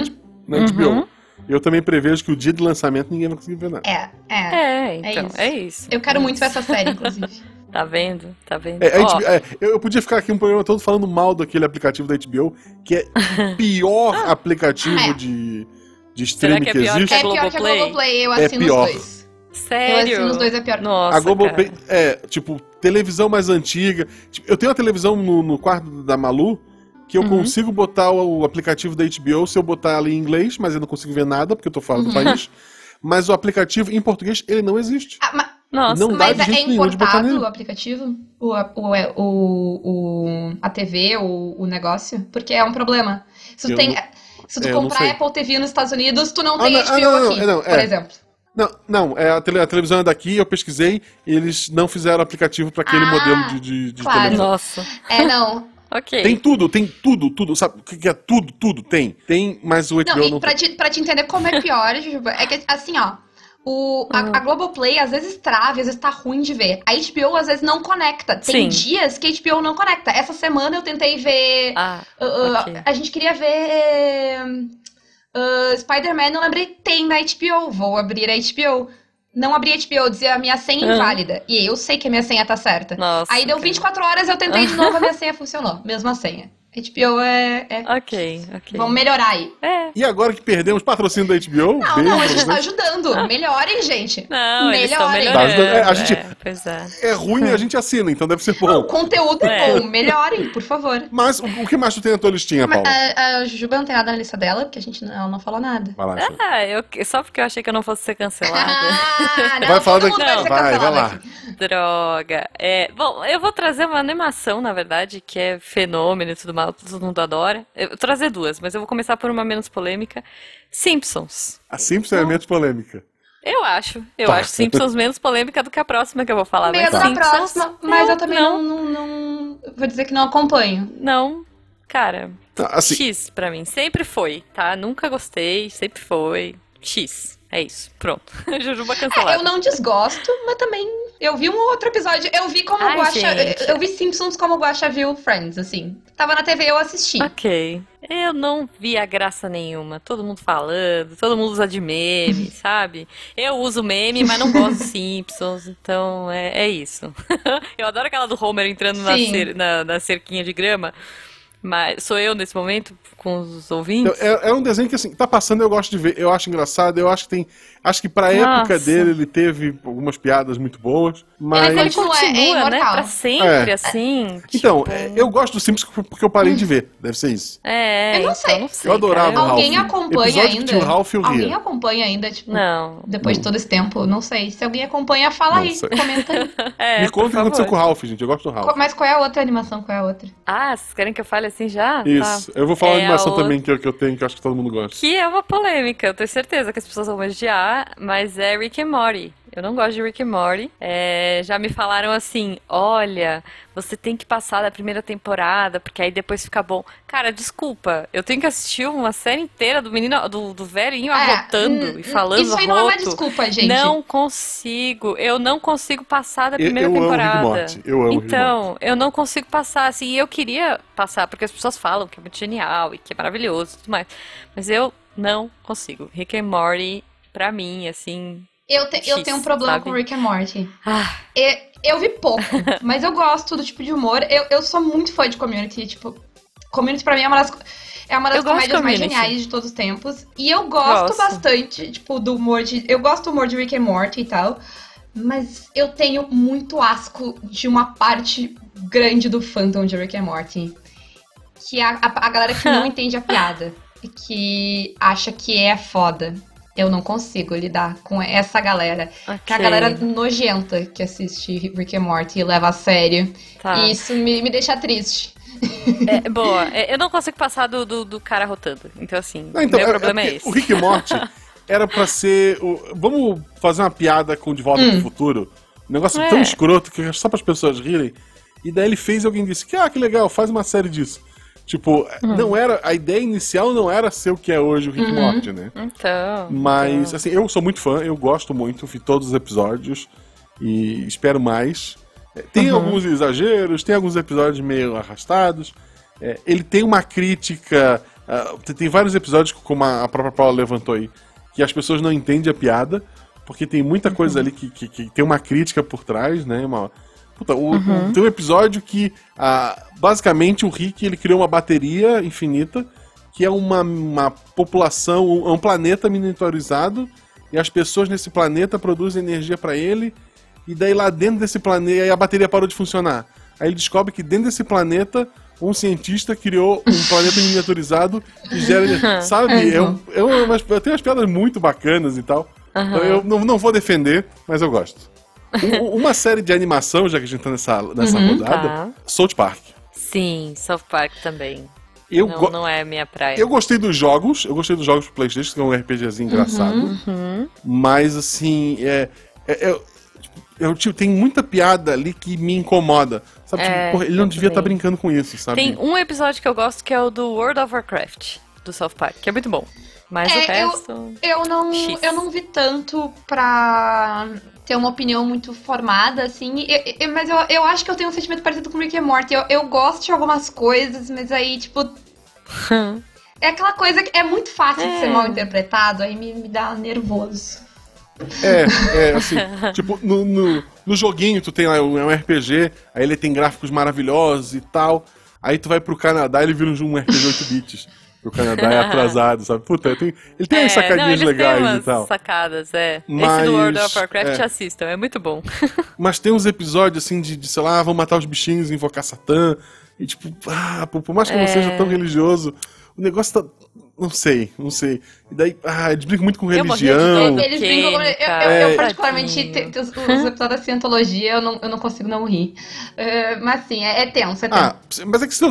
na Uhum. HBO. Eu também prevejo que o dia de lançamento ninguém vai conseguir ver nada. É, é. É, então, isso. é isso. Eu quero muito ver essa série, <laughs> inclusive. Tá vendo? Tá vendo? É, HBO é, eu, eu podia ficar aqui um programa todo falando mal daquele aplicativo da HBO, que é o <laughs> pior aplicativo É. de, de Será streaming que é que, existe. É pior que a Globoplay? Globoplay, eu É assino pior. os dois. Eu sério? assino os dois, é pior. Nossa, a Globoplay cara. é, tipo, televisão mais antiga. Tipo, eu tenho uma televisão no, no quarto da Malu que eu Uhum. consigo botar o aplicativo da HBO se eu botar ela em inglês, mas eu não consigo ver nada porque eu tô fora do Uhum. país. Mas o aplicativo em português, ele não existe. Ah, ma- Nossa. Não Mas é importado o aplicativo? O, o, é, o, o- a TV, o, o negócio? Porque é um problema. Se tu, Eu tem, não- se tu é, comprar. Apple TV nos Estados Unidos, tu não Ah, tem não, HBO ah, não, não, aqui, não, por é. exemplo. Não, não, é, a, tele- a televisão é daqui, eu pesquisei, e eles não fizeram aplicativo pra aquele Ah, modelo de, de, de claro. televisão. Nossa. É, não. <laughs> Ok. Tem tudo, tem tudo, tudo. Sabe o que é tudo, tudo? Tem. Tem, mas o HBO Não, não, pra tem. te, pra te entender como é pior, <laughs> Jujuba, é que assim, ó. O, a, a Globoplay às vezes trava, às vezes tá ruim de ver. A HBO às vezes não conecta. Tem Sim. dias que a HBO não conecta. Essa semana eu tentei ver. Ah, uh, uh, ok. A gente queria ver. Uh, Spider-Man, não lembrei, tem na HBO. Vou abrir a HBO. Não abri a HBO, dizia a minha senha Ah. inválida. E eu sei que a minha senha tá certa. nossa. Aí deu cara. 24 horas, eu tentei de <laughs> novo, a minha senha funcionou. Mesma senha. HBO é. é... Ok, ok. Vamos melhorar aí. É. E agora que perdemos patrocínio da HBO, Não, beijo não, a gente tá ajudando. Melhorem, gente. Não, Melhorem. melhorando. Tá, a gente- é, pois é. É ruim e a gente assina, então deve ser O bom. conteúdo é, É. bom. Melhorem, por favor. Mas o, o que mais tu tem na tua listinha, Mas, Paulo? a, a Jujuba não tem nada na lista dela, porque a gente não, ela não falou nada. Vai lá. Ah, eu, só porque eu achei que eu não fosse ser cancelada. Ah, não, Vai falar daqui- vai Não, vai, vai lá. aqui. Droga. É, bom, eu vou trazer uma animação, na verdade, que é fenômeno e tudo mais, todo mundo adora. Eu vou trazer duas, mas eu vou começar por uma menos polêmica. Simpsons. A Simples é menos polêmica. Eu acho. Eu Tá. acho Simpsons menos polêmica do que a próxima que eu vou falar. Mas da Simpsons, próxima, mas eu também não. não, não, não- Vou dizer que não acompanho. Não, cara, Tá, Assim, X pra mim. Sempre foi, tá? Nunca gostei, sempre foi. X. É isso. Pronto. <laughs> Jujuba É, cancelada. eu não desgosto, mas também. Eu vi um outro episódio. Eu vi como Ai, Guaxa. gente. Eu vi Simpsons como Guaxa viu Friends, assim. Tava na TV eu assisti. Ok. Eu não vi a graça nenhuma. Todo mundo falando, todo mundo usa de meme, <laughs> sabe? Eu uso meme, mas não gosto de Simpsons, então é, é isso. <laughs> Eu adoro aquela do Homer entrando na, cer- na- na cerquinha de grama, mas sou eu nesse momento com os ouvintes. é, é um desenho que assim, tá passando, eu gosto de ver. Eu acho engraçado, eu acho que tem. Acho que pra época Nossa. dele ele teve algumas piadas muito boas, mas. Ele Ele continua, é né? imortal. Pra sempre, É. assim. Então, tipo, é, eu gosto do Simpsons porque eu parei de ver. Deve ser isso. É, Eu não então, sei. não sei, Eu adorava cara. o Alguém Ralph. acompanha ainda? Ralph, ria. Alguém acompanha ainda, tipo, Não. depois de todo esse tempo? Não sei. Se alguém acompanha, fala Não aí, sei. comenta aí. <laughs> É, Me conta o que aconteceu com o Ralph, gente. Eu gosto do Ralph. Mas qual é a outra animação? Qual é a outra? Ah, vocês querem que eu fale assim já? Isso. Tá. Eu vou falar É uma animação a também que eu, que eu tenho, que eu acho que todo mundo gosta. Que é uma polêmica, eu tenho certeza que as pessoas vão odiar, mas é Rick and Morty. Eu não gosto de Rick and Morty. É, já me falaram assim: olha, você tem que passar da primeira temporada, porque aí depois fica bom. Cara, desculpa, eu tenho que assistir uma série inteira do menino, do, do velhinho É, arrotando hum, e falando Isso aí não é uma desculpa, gente. Não consigo, eu não consigo passar da Eu, primeira eu amo Rick temporada. Morty. Eu amo Rick and Morty. Então, eu não consigo passar, assim, e eu queria passar, porque as pessoas falam que é muito genial e que é maravilhoso e tudo mais. Mas eu não consigo. Rick and Morty, pra mim, assim. Eu, te- eu X, tenho um problema sabe? com Rick and Morty. Ah, E- eu vi pouco, <laughs> mas eu gosto do tipo de humor. Eu, eu sou muito fã de Community, tipo... Community pra mim é uma das, é uma das Eu comédias mais geniais de todos os tempos. E eu gosto, Gosto. bastante, tipo, do humor de... Eu gosto do humor de Rick and Morty e tal. Mas eu tenho muito asco de uma parte grande do fandom de Rick and Morty. Que é a, a, a galera que não <laughs> entende a piada. E que acha que é foda. Eu não consigo lidar com essa galera. Que é a galera nojenta que assiste Rick and Morty e leva a sério. tá. E isso me, me deixa triste. É, boa, é, eu não consigo passar do, do, do cara rotando. Então, assim, Não, então, meu é- problema é é, esse. O Rick e Morty <laughs> era pra ser. o- Vamos fazer uma piada com De Volta Hum. pro Futuro. Um negócio É. tão escroto que é só para as pessoas rirem. E daí ele fez e alguém disse que, ah, que legal, faz uma série disso. Tipo, Hum. não era. A ideia inicial não era ser o que é hoje o Rick Uhum. Morty, né? Então. Mas, então. assim, eu sou muito fã, eu gosto muito, vi todos os episódios e espero mais. É, Tem Uhum. alguns exageros, tem alguns episódios meio arrastados. É, ele tem uma crítica. ah, tem- tem vários episódios, como a a própria Paula levantou aí, que as pessoas não entendem a piada, porque tem muita Uhum. coisa ali que, que, que tem uma crítica por trás, né? Uma, Puta, o- Uhum. o- tem um episódio que, ah, basicamente, o Rick ele criou uma bateria infinita, que é uma, uma população, um, é um planeta miniaturizado, e as pessoas nesse planeta produzem energia pra ele, e daí lá dentro desse planeta, a bateria parou de funcionar. Aí ele descobre que dentro desse planeta, um cientista criou um <laughs> planeta miniaturizado que gera. Sabe? Eu, eu, eu tenho umas piadas muito bacanas e tal. Então eu não, não vou defender, mas eu gosto. Uma série de animação, já que a gente tá nessa, nessa Uhum, rodada, Tá. South Park. Sim, South Park também. Eu, não, go- não é a minha praia. eu gostei dos jogos, eu gostei dos jogos pro Playstation, que é um RPGzinho engraçado. Uhum. Mas assim, é. é, é tipo, eu, tipo, tem muita piada ali que me incomoda. Sabe? É, Tipo, porra, ele não eu devia estar também. brincando com isso, sabe? Tem um episódio que eu gosto que é o do World of Warcraft, do South Park, que é muito bom. Mas É, o eu- resto. Eu não, X. eu não vi tanto pra ter uma opinião muito formada, assim. Eu- eu- mas eu, eu acho que eu tenho um sentimento parecido com Rick and Morty. Eu, eu gosto de algumas coisas, mas aí, tipo. <laughs> É aquela coisa que é muito fácil de ser É. mal interpretado, aí me, me dá nervoso. É, é, assim, <laughs> tipo, no, no, no joguinho tu tem lá, é um RPG, aí ele tem gráficos maravilhosos e tal. Aí tu vai pro Canadá ele vira um RPG 8 bits. O Canadá é atrasado, sabe? Puta, tem- ele tem umas É, não, sacadinhas eles legais e umas tal. sacadas, é. Esse Mas, do World of Warcraft é. assistam, é muito bom. <laughs> Mas tem uns episódios assim de, de, sei lá, vão matar os bichinhos, invocar Satã. E tipo, ah, por, por mais que eu não É. seja tão religioso, o negócio tá. Não sei, não sei. E daí, ah, eles brincam muito com Eu religião. medo. Eles brincam com- eu, eu, É. eu, particularmente, te- os, os episódios da Cientologia, eu não, eu não consigo não rir. É, mas sim, é, é tenso, é tenso. Ah, mas é que se eu.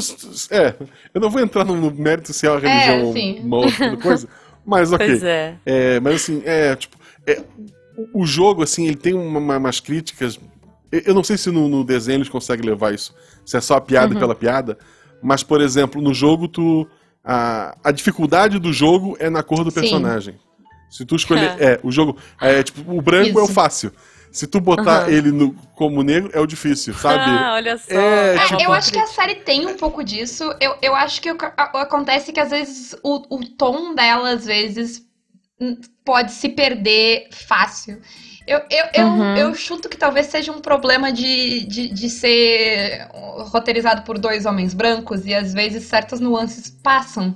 É, eu não vou entrar no, mérito se é uma religião sim. uma outra coisa. Mas ok. Pois é. É, mas assim, é, tipo, é, o- o jogo, assim, ele tem uma- uma- umas críticas. Eu eu não sei se no, no desenho eles conseguem levar isso, se é só a piada pela piada, mas, por exemplo, no jogo, tu. A, a dificuldade do jogo é na cor do Sim. personagem. Se tu escolher. <laughs> é, o jogo. É, tipo, o branco é o Isso. fácil. Se tu botar Aham. ele no, como negro, é o difícil, sabe? Ah, olha só. É, É, tipo- eu acho que a série tem um pouco disso. Eu, eu acho que acontece que às vezes o, o tom dela, às vezes, hum, pode se perder fácil. Eu, eu, eu, Uhum. eu chuto que talvez seja um problema de, de, de ser roteirizado por dois homens brancos e às vezes certas nuances passam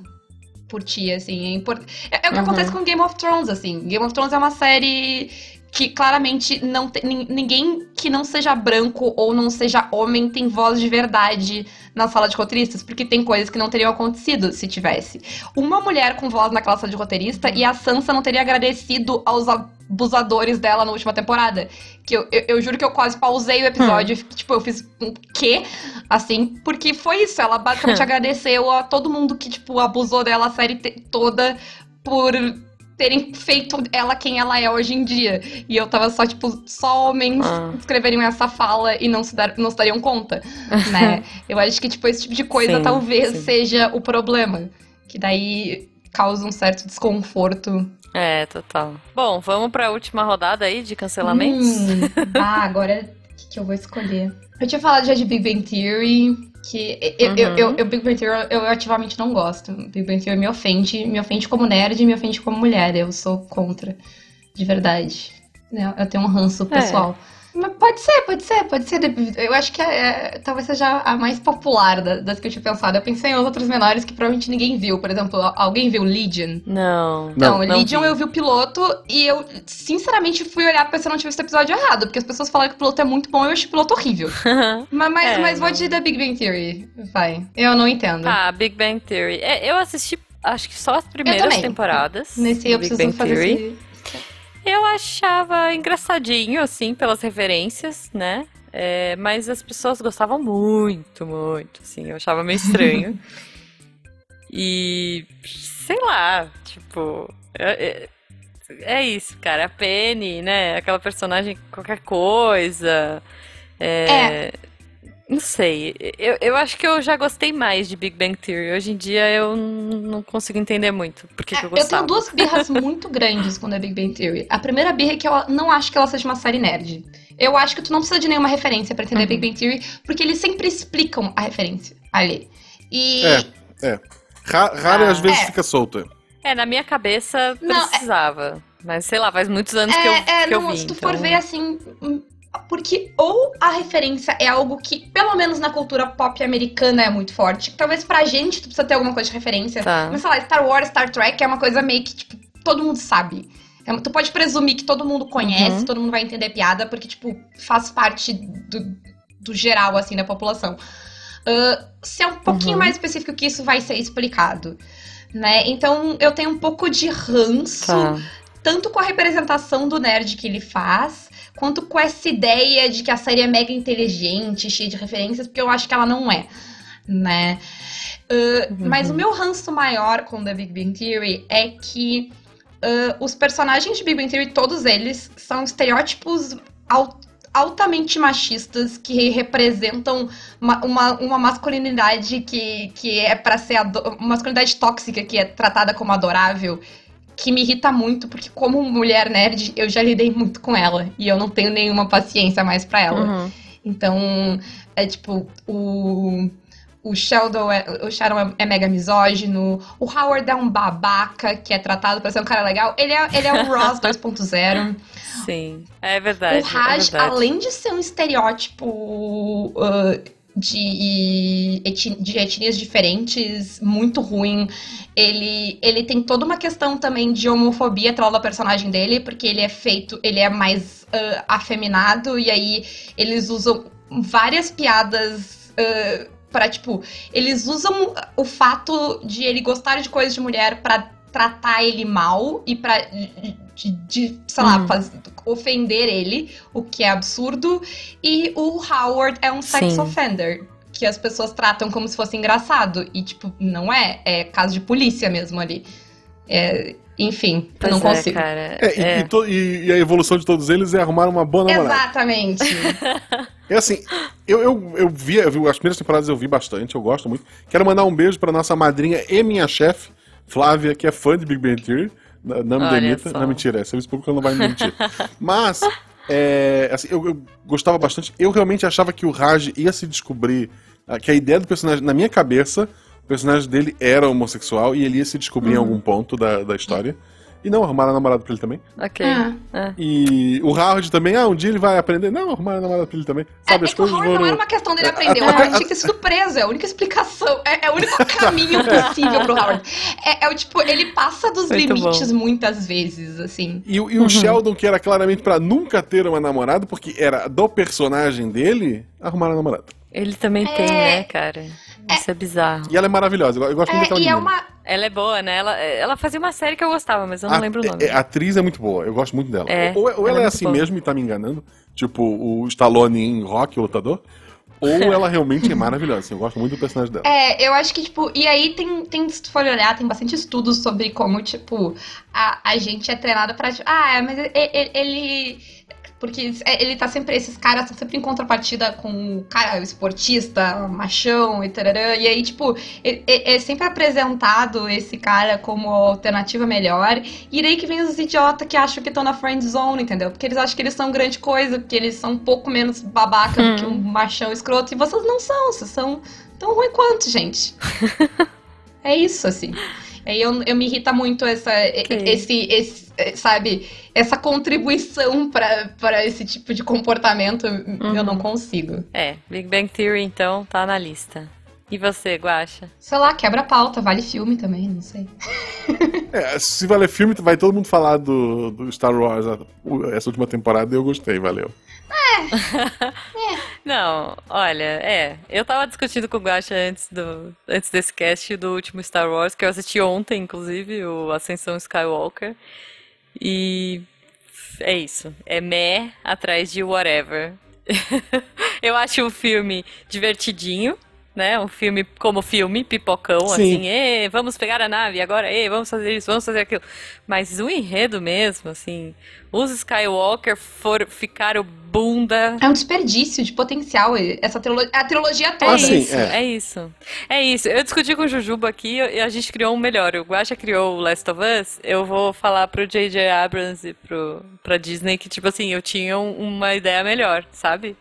por ti, assim. É, import... é, é o que Uhum. acontece com Game of Thrones, assim. Game of Thrones é uma série que claramente não ninguém que não seja branco ou não seja homem tem voz de verdade na sala de roteiristas, porque tem coisas que não teriam acontecido se tivesse. Uma mulher com voz naquela sala de roteirista e a Sansa não teria agradecido aos abusadores dela na última temporada. Que eu, eu, eu juro que eu quase pausei o episódio e, tipo, eu fiz um quê? Assim, porque foi isso. Ela basicamente <laughs> agradeceu a todo mundo que, tipo, abusou dela a série toda por terem feito ela quem ela é hoje em dia. E eu tava só, tipo, só homens Ah. escreveriam essa fala e não se, dar, não se dariam conta, <laughs> né? eu acho que, tipo, esse tipo de coisa Sim, talvez sim. seja o problema. Que daí causa um certo desconforto. É, total. Bom, vamos pra última rodada aí de cancelamentos? Hum, ah, agora o que, que eu vou escolher? Eu tinha falado já de Big Bang Theory, que eu, Uhum. eu, eu- Big Bang Theory eu ativamente não gosto. Big Bang Theory me ofende, me ofende como nerd, me ofende como mulher. Eu sou contra, de verdade. Eu, eu tenho um ranço pessoal. Mas pode ser, pode ser, pode ser. Eu acho que é, é, talvez seja a mais popular da- das que eu tinha pensado. Eu pensei em outras menores que provavelmente ninguém viu. Por exemplo, alguém viu Legion? Não. Não, Não, Legion vi. eu vi o piloto e eu, sinceramente, fui olhar pra ver se eu não tivesse visto o episódio errado. Porque as pessoas falaram que o piloto é muito bom e eu achei o piloto horrível. <laughs> mas mas, É, mas vou de The Big Bang Theory. Vai. Eu não entendo. Ah, Big Bang Theory. É, eu assisti, acho que só as primeiras temporadas. Nesse eu do Big preciso Bang fazer Theory. esse. Eu achava engraçadinho, assim, pelas referências, né? É, mas as pessoas gostavam muito, muito, assim. Eu achava meio estranho. <laughs> e, sei lá, tipo... É, é- é isso, cara. A Penny, né? Aquela personagem qualquer coisa. É... Não sei. Eu, eu acho que eu já gostei mais de Big Bang Theory. Hoje em dia eu não consigo entender muito por que, É, que eu eu gostava. tenho duas birras <laughs> muito grandes com The Big Bang Theory. A primeira birra é que eu não acho que ela seja uma série nerd. Eu acho que tu não precisa de nenhuma referência pra entender Uhum. Big Bang Theory, porque eles sempre explicam a referência ali. E. É, é. Ra- Raro e Ah. às vezes É. fica solto. é. É, na minha cabeça Não, é- precisava. Mas sei lá, faz muitos anos que eu, É, é, que eu não, vi. se tu então- for ver assim. Porque ou a referência é algo que, pelo menos na cultura pop americana, é muito forte. Talvez pra gente tu precisa ter alguma coisa de referência. Tá. Mas sei lá, Star Wars, Star Trek é uma coisa meio que, tipo, todo mundo sabe. É, tu pode presumir que todo mundo conhece, Uhum. todo mundo vai entender piada, porque, tipo, faz parte do, do geral, assim, da população. Ah, se é um pouquinho Uhum. mais específico que isso vai ser explicado. Né? Então eu tenho um pouco de ranço Tá. Tanto com a representação do nerd que ele faz, quanto com essa ideia de que a série é mega inteligente, cheia de referências, porque eu acho que ela não é, né? Uh, uhum. Mas o meu ranço maior com The Big Bang Theory é que uh, os personagens de Big Bang Theory, todos eles, são estereótipos altamente machistas que representam uma, uma, uma, masculinidade que, que é para ser uma masculinidade tóxica que é tratada como adorável que me irrita muito porque como mulher nerd eu já lidei muito com ela e eu não tenho nenhuma paciência mais para ela uhum. então é tipo o o Sheldon é, o Sharon é, é, mega misógino, o Howard é um babaca que é tratado pra ser um cara legal. Ele é, ele é o Ross <laughs> 2.0. Sim, é verdade. O Raj, é além de ser um estereótipo uh, de, de etnias diferentes, muito ruim, ele, ele tem toda uma questão também de homofobia atrás da personagem dele, porque ele é feito, ele é mais uh, afeminado, e aí eles usam várias piadas. Uh, para tipo, eles usam o fato de ele gostar de coisas de mulher para tratar ele mal e pra, de, de sei lá, uhum. faz, ofender ele, o que é absurdo. E o Howard é um sex Sim. offender. Que as pessoas tratam como se fosse engraçado. E, tipo, não é. É caso de polícia mesmo ali. É, enfim, pois eu não é, consigo. Cara, é, é. E, e, to, e, e, a evolução de todos eles é arrumar uma boa namorada. Exatamente. é <laughs> assim, eu, eu, eu, vi, eu vi, as primeiras temporadas eu vi bastante, eu gosto muito. Quero mandar um beijo pra nossa madrinha e minha chefe, Flávia, que é fã de Big Bang Theory. Não me demita. Não, mentira, é serviço público não vai me mentir. Mas, é, assim, eu, eu, gostava bastante. Eu realmente achava que o Raj ia se descobrir. Ah, que a ideia do personagem, na minha cabeça, o personagem dele era homossexual e ele ia se descobrir uhum. em algum ponto da, da história. E não, arrumaram a namorada pra ele também. Ok. É. É. E o Howard também, ah, um dia ele vai aprender. Não, arrumaram a namorada pra ele também. Sabe, é, as é coisas foram... não era uma questão dele aprender, o Howard tinha que ter sido preso. É a única explicação, é, é o único <laughs> caminho possível pro Howard. É, é o tipo, ele passa dos Muito limites bom. muitas vezes, assim. E, e o uhum. Sheldon, que era claramente pra nunca ter uma namorada, porque era do personagem dele, arrumaram a namorada. Ele também tem, né, cara? Isso é, bizarro. E ela é maravilhosa. Eu gosto muito daquela e é uma... Ela é boa, né? Ela, ela fazia uma série que eu gostava, mas eu não a, lembro o nome. A, atriz é muito boa, eu gosto muito dela. É, ou, ou ela, ela, é, é assim boa. mesmo e tá me enganando, tipo o Stallone em Rock, o lutador, ou <laughs> ela realmente é maravilhosa. Assim, eu gosto muito do personagem dela. É, eu acho que, tipo, e aí tem, tem se tu for olhar, tem bastante estudos sobre como, tipo, a, a gente é treinado pra, tipo, ah, mas ele, ele porque é, ele tá sempre. Esses caras estão sempre em contrapartida com o cara esportista, machão e tarará. E aí, tipo, é, sempre apresentado esse cara como alternativa melhor. E daí que vem os idiotas que acham que estão na friend zone, entendeu? Porque eles acham que eles são grande coisa, porque eles são um pouco menos babaca hum. do que um machão escroto. E vocês não são, vocês são tão ruim quanto, gente. <laughs> é isso, assim. Aí eu, eu me irrita muito essa, esse, esse, sabe, essa contribuição para esse tipo de comportamento. Uhum. Eu não consigo. É, Big Bang Theory, então, tá na lista. E você, Guacha? Sei lá, quebra pauta, vale filme também, não sei. é, se vale filme, vai todo mundo falar do, do Star Wars essa última temporada e eu gostei, valeu. É. <laughs> é. Não, olha, é. Eu tava discutindo com o Guacha antes, do, antes desse cast do último Star Wars, que eu assisti ontem, inclusive, o Ascensão Skywalker. E é isso. É meh atrás de whatever. <laughs> eu acho o filme divertidinho né? Um filme como filme, pipocão, Sim. assim, e vamos pegar a nave agora, e vamos fazer isso, vamos fazer aquilo. Mas o enredo mesmo, assim, os Skywalker for, ficaram bunda. É um desperdício de potencial, essa trilogia, a trilogia toda. É isso, é. é. isso. É isso. Eu discuti com o Jujuba aqui e a gente criou um melhor. O Guacha criou o Last of Us, eu vou falar pro J.J. Abrams e pro, pra Disney que, tipo assim, eu tinha uma ideia melhor, sabe?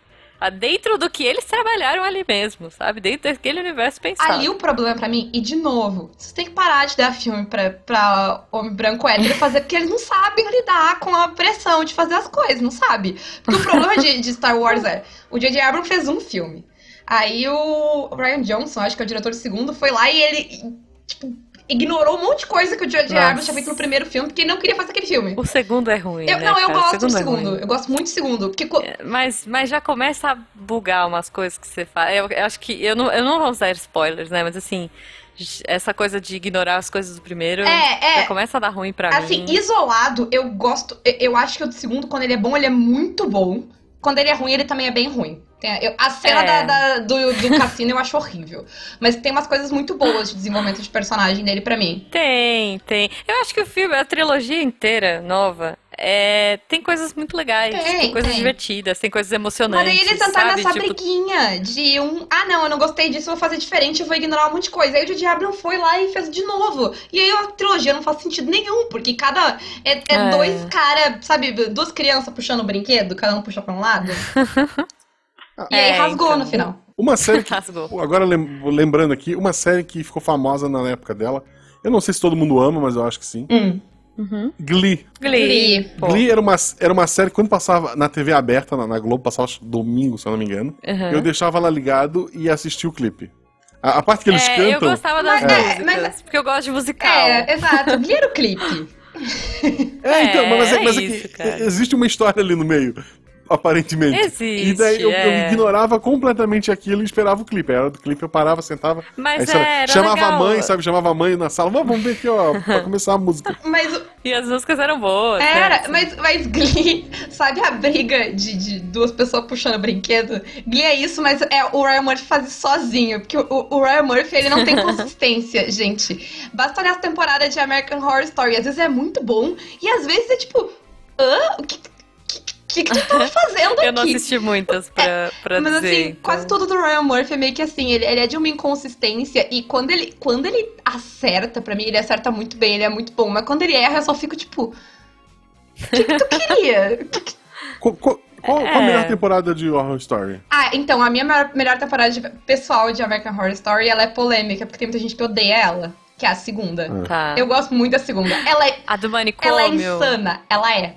Dentro do que eles trabalharam ali mesmo, sabe? Dentro daquele universo pensado. Ali o problema para mim, e de novo, você tem que parar de dar filme pra, pra homem branco hétero fazer, porque eles não sabem lidar com a pressão de fazer as coisas, não sabe? Porque o problema de, de Star Wars é, o J.J. Abrams fez um filme. Aí o Ryan Johnson, acho que é o diretor do segundo, foi lá e ele, tipo, ignorou um monte de coisa que o J.J. Nossa. Tinha feito no primeiro filme, porque ele não queria fazer aquele filme. O segundo é ruim, Eu, né, não, eu cara? Gosto do é segundo. ruim. eu gosto muito do segundo. Porque É, Mas, mas já começa a bugar umas coisas que você faz. Eu, eu acho que. Eu não, eu não vou usar spoilers, né? Mas assim, essa coisa de ignorar as coisas do primeiro É, é. já começa a dar ruim pra Assim, mim. isolado, eu gosto. eu- Eu acho que o do segundo, quando ele é bom, ele é muito bom. Quando ele é ruim, ele também é bem ruim. Tem- eu- a cena É. da- da- do, do cassino eu acho horrível. Mas tem umas coisas muito boas de desenvolvimento de personagem dele pra mim. Tem, tem. Eu acho que o filme, a trilogia inteira nova, é, tem coisas muito legais. Tem, Tem, coisas tem. divertidas, tem coisas emocionantes. Mas daí eles entraram nessa Tipo, briguinha de um. Ah, não, eu não gostei disso, eu vou fazer diferente, eu vou ignorar um monte de coisa. Aí o J.J. Abrams foi lá e fez de novo. E aí a trilogia não faz sentido nenhum, porque cada. É, é É. dois caras, sabe, duas crianças puxando o brinquedo, cada um puxa pra um lado. <laughs> E aí É, rasgou então. no final. Uma série <laughs> que, Rasgou. agora lem- lembrando aqui, uma série que ficou famosa na época dela. Eu não sei se todo mundo ama, mas eu acho que sim. Hum. Uhum. Glee. Glee. Glee. pô. Glee era uma, era uma série que quando passava na TV aberta, na, na Globo, passava domingo, se eu não me engano. Uhum. Eu deixava lá ligado e assistia o clipe. A, a parte que eles É, eu cantam. gostava das Mas- é, músicas, mas- porque eu gosto de musical. É, exato. Glee era o clipe. É, então, mas, é, É, mas é é que isso, cara. existe uma história ali no meio, aparentemente. Existe, E daí eu, eu é. ignorava completamente aquilo e esperava o clipe. A hora do clipe eu parava, sentava. Mas aí, sabe, é, era chamava legal. a mãe, sabe? Chamava a mãe na sala. Vamos, ver aqui, ó, pra começar a música. <laughs> Mas E as músicas eram boas. né? era, mas, mas Glee, sabe a briga de, de duas pessoas puxando brinquedo? Glee é isso, mas é o Ryan Murphy faz sozinho. Porque o, o Ryan Murphy, ele não tem <laughs> consistência, gente. Basta olhar as temporadas de American Horror Story. Às vezes é muito bom, e às vezes é tipo, hã? O que, que, que, que tu tava <laughs> fazendo Eu não aqui? assisti muitas pra, pra Mas dizer. assim, então. quase tudo do Ryan Murphy é meio que assim, ele, ele é de uma inconsistência e quando ele, quando ele acerta, pra mim, ele acerta muito bem, ele é muito bom, mas quando ele erra, eu só fico tipo. O que, que tu <laughs> queria? Que que- Qual, qual a É. melhor temporada de Horror Story? Ah, então, a minha melhor, melhor temporada de- pessoal de American Horror Story, ela é polêmica, porque tem muita gente que odeia ela, que é a segunda. Tá. Eu gosto muito da segunda. Ela é, A do ela é manicômio insana, ela é.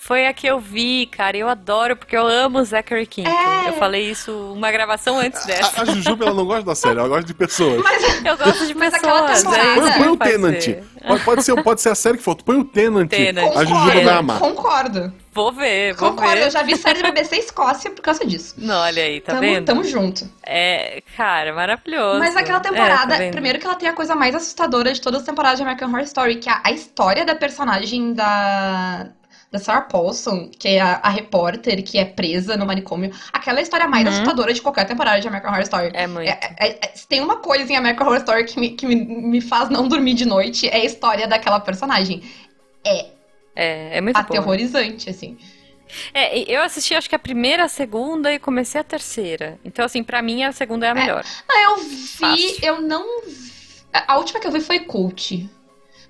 Foi a que eu vi, cara. Eu adoro, porque eu amo o Zachary Quinto. É. Eu falei isso uma gravação antes dessa. A, a Jujuba, ela não gosta da série, ela gosta de pessoas. Mas Eu gosto de Mas aquela pessoas. temporada- é Põe, o Tenant. ser. Pode, pode ser, pode ser a série que for. Põe o Tenant. Tenant. A Jujuba vai amar. concordo. Vou ver, vou Concordo, ver. eu já vi série da BBC Escócia por causa disso. Não, olha aí, tá tamo, vendo? tamo junto. É, cara, maravilhoso. Mas aquela É, temporada, tá vendo? primeiro que ela tem a coisa mais assustadora de todas as temporadas de American Horror Story, que é a história da personagem da, da Sarah Paulson, que é a, a repórter que é presa no manicômio. Aquela é história mais Uhum. assustadora de qualquer temporada de American Horror Story. É muito. É- é- é- tem uma coisa em American Horror Story que, me, que me, me faz não dormir de noite, é a história daquela personagem. É É, é muito aterrorizante, assim. É, eu assisti acho que a primeira, a segunda e comecei a terceira. Então, assim, pra mim a segunda é a melhor. Ah, eu vi, Fácil. eu não. a última que eu vi foi Cult.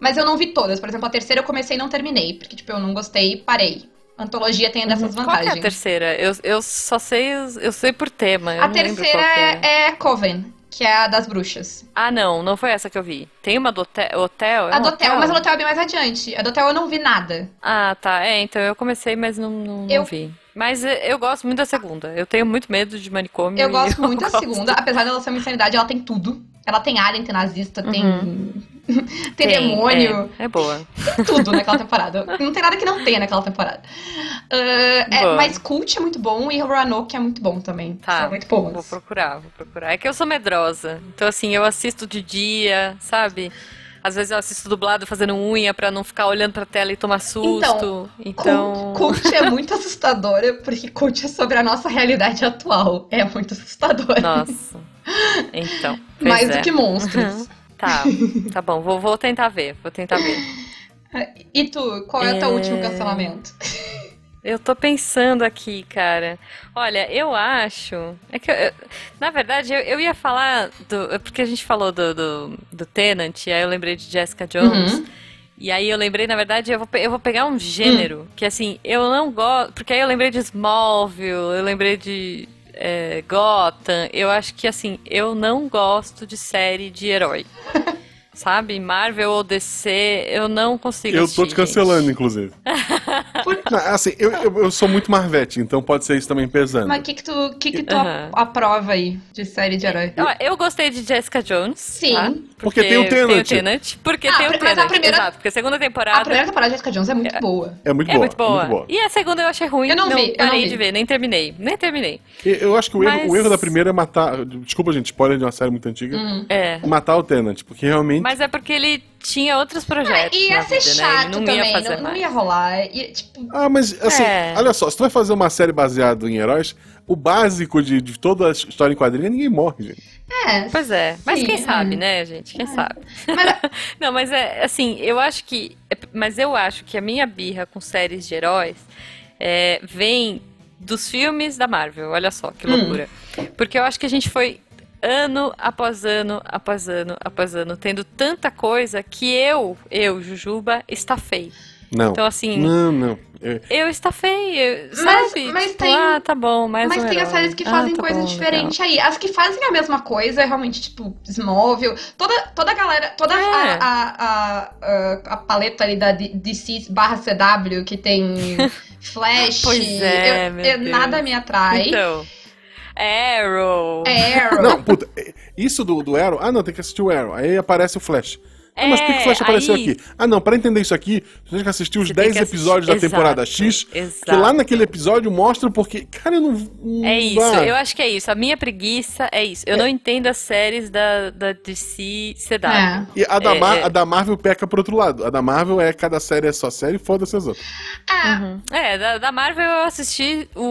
Mas eu não vi todas. Por exemplo, a terceira eu comecei e não terminei. Porque, tipo, eu não gostei e parei. Antologia tem dessas Qual que é a vantagens. terceira? Eu, eu só sei, eu sei por tema. eu a não terceira qual é. é, é Coven, que é a das bruxas. Ah, não, não foi essa que eu vi. Tem uma do hotel? hotel? É a do hotel, mas a do hotel é bem mais adiante. A do hotel eu não vi nada. Ah, tá. É, então eu comecei, mas não, não, não Eu- vi. Mas eu gosto muito da segunda. Eu tenho muito medo de manicômio. Eu gosto <laughs> muito da gosto. segunda. Apesar dela ser uma insanidade, ela tem tudo. Ela tem alien, tem nazista, tem. <laughs> tem, demônio. É, é boa. Tem tudo naquela temporada. Não tem nada que não tenha naquela temporada. Ah, é, mas Cult é muito bom e Roanoke é muito bom também. Tá. São muito bons. Vou procurar, vou procurar. É que eu sou medrosa. Então, assim, eu assisto de dia, sabe? Às vezes eu assisto dublado fazendo unha pra não ficar olhando pra tela e tomar susto. Então. Cult, Cult é muito assustadora, porque Cult é sobre a nossa realidade atual. É muito assustadora. Nossa. Então. <laughs> Mais é. do que monstros. Tá, tá bom. Vou, vou tentar ver. Vou tentar ver. E tu, qual é o teu É. último cancelamento? Eu tô pensando aqui, cara. Olha, eu acho. É que eu- eu- na verdade, eu, eu ia falar do. Porque a gente falou do, do, do Tenant, aí eu lembrei de Jessica Jones. Uhum. E aí eu lembrei, na verdade, eu vou, eu vou pegar um gênero que assim, eu não gosto. Porque aí eu lembrei de Smallville, eu lembrei de é, Gotham. Eu acho que assim, eu não gosto de série de herói. <laughs> Sabe? Marvel ou DC, eu não consigo Eu assistir, tô te cancelando, gente. inclusive. <laughs> Não, assim, eu, eu, eu sou muito Marvete, então pode ser isso também pesando. Mas o que que tu, que que tu Aham. aprova aí de série de herói? Ó, eu gostei de Jessica Jones. Sim. tá? Porque tem o Tennant. Tennant, Porque Ah, tem o mas a primeira- Exato, porque a segunda A temporada primeira temporada de Jessica Jones é muito boa. É muito é boa. muito boa. muito boa. E a segunda eu achei ruim. Eu não vi, eu parei não vi. de ver, nem terminei. Nem terminei. Eu acho que o, erro, Mas- o erro da primeira é matar. Desculpa, gente, spoiler de uma série muito antiga. Hum. É. Matar o Tenant, porque realmente. Mas é porque ele tinha outros projetos. E ia na ser vida, né? chato Ele não também, ia fazer não, não ia rolar. Ia, tipo, Ah, mas assim, É. olha só, se tu vai fazer uma série baseada em heróis, o básico de, de toda a história em quadrinho é ninguém morre, gente. é. Pois é, mas Sim, quem sabe, é. né, gente? Quem sabe? Mas, <laughs> Não, mas é assim, eu acho que. é- Mas eu acho que a minha birra com séries de heróis é, vem dos filmes da Marvel. Olha só que Hum. loucura. Porque eu acho que a gente foi ano após ano, após ano, após ano, tendo tanta coisa que eu, eu, Jujuba, estafei. Não. Então, assim, Não, não. Eu estafei, eu- Mas- sabe? mas Tipo, tem- Ah, tá bom, mais mas um tem as séries que Ah, fazem tá coisa bom, diferente aí. As que fazem a mesma coisa, realmente, tipo, Smallville. Toda, toda a galera, toda É. a, a, a, a, a paleta ali da DC barra CW, que tem <laughs> Flash. Pois é, eu- meu eu- Deus. nada me atrai. Então, Arrow. Arrow. Não, puta, é, isso do, do Arrow. Ah, não, tem que assistir o Arrow. Aí aparece o Flash. Ah, mas por que, o Flash É, apareceu aí- aqui? Ah, não, pra entender isso aqui, tu tem que assistir os Você tem 10 que assistir- episódios da temporada Exato, X. exato. Que lá naquele episódio mostra porque. Cara, eu não. não É isso, dá. eu acho que é isso. A minha preguiça é isso. Eu não entendo as séries da, da DC CW. É. E a da, É, Mar- é. a da Marvel peca pro outro lado. A da Marvel é cada série é só série, foda-se as outras. Ah, Uhum. É, da, da Marvel eu assisti o,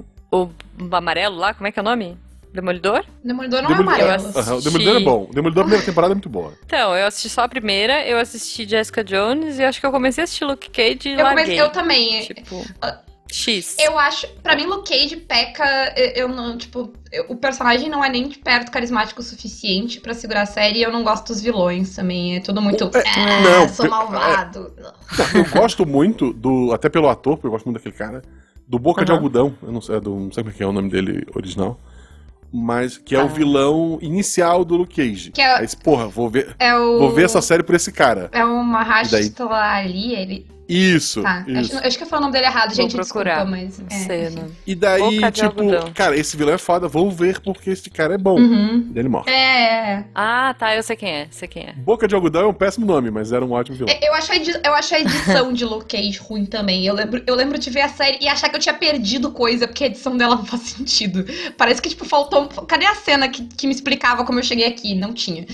o, o amarelo lá, como é que é o nome? Demolidor? Demolidor não Demolidor- é amarelo. Aham, o Demolidor é bom. O Demolidor, a primeira temporada é muito boa. Então, eu assisti só a primeira, eu assisti Jessica Jones e acho que eu comecei a assistir Luke Cage e Eu, larguei. comecei, eu também. Tipo, Ah, X. Eu acho, pra mim, Luke Cage peca. Eu, eu não, tipo, eu- o personagem não é nem de perto carismático o suficiente pra segurar a série. E eu não gosto dos vilões também. É tudo muito. É, ah, não, sou é- malvado. Não, eu gosto muito do. Até pelo ator, porque eu gosto muito daquele cara. Do Boca de Aham. Algodão. Eu não sei, é do, não sei como é que é o nome dele original. Mas que é Tá. o vilão inicial do Luke Cage. Que é- Aí, porra, vou ver, É o. vou ver essa série por esse cara. É o Mahershala daí? ali, ele. Isso. Tá. isso. Acho, acho que eu falei o nome dele errado, Vou gente. procurar. Desculpa, mas. É, né? E daí, Boca tipo, cara, esse vilão é foda, vou ver porque esse cara é bom. Uhum. Ele morre. É. Ah, tá, eu sei quem é, sei quem é. Boca de Algodão é um péssimo nome, mas era um ótimo vilão. É, Eu acho, a edi- eu acho a edição de Luke Cage ruim também. Eu lembro, eu lembro de ver a série e achar que eu tinha perdido coisa, porque a edição dela <laughs> não faz sentido. Parece que, tipo, faltou. Cadê a cena que, que me explicava como eu cheguei aqui? Não tinha.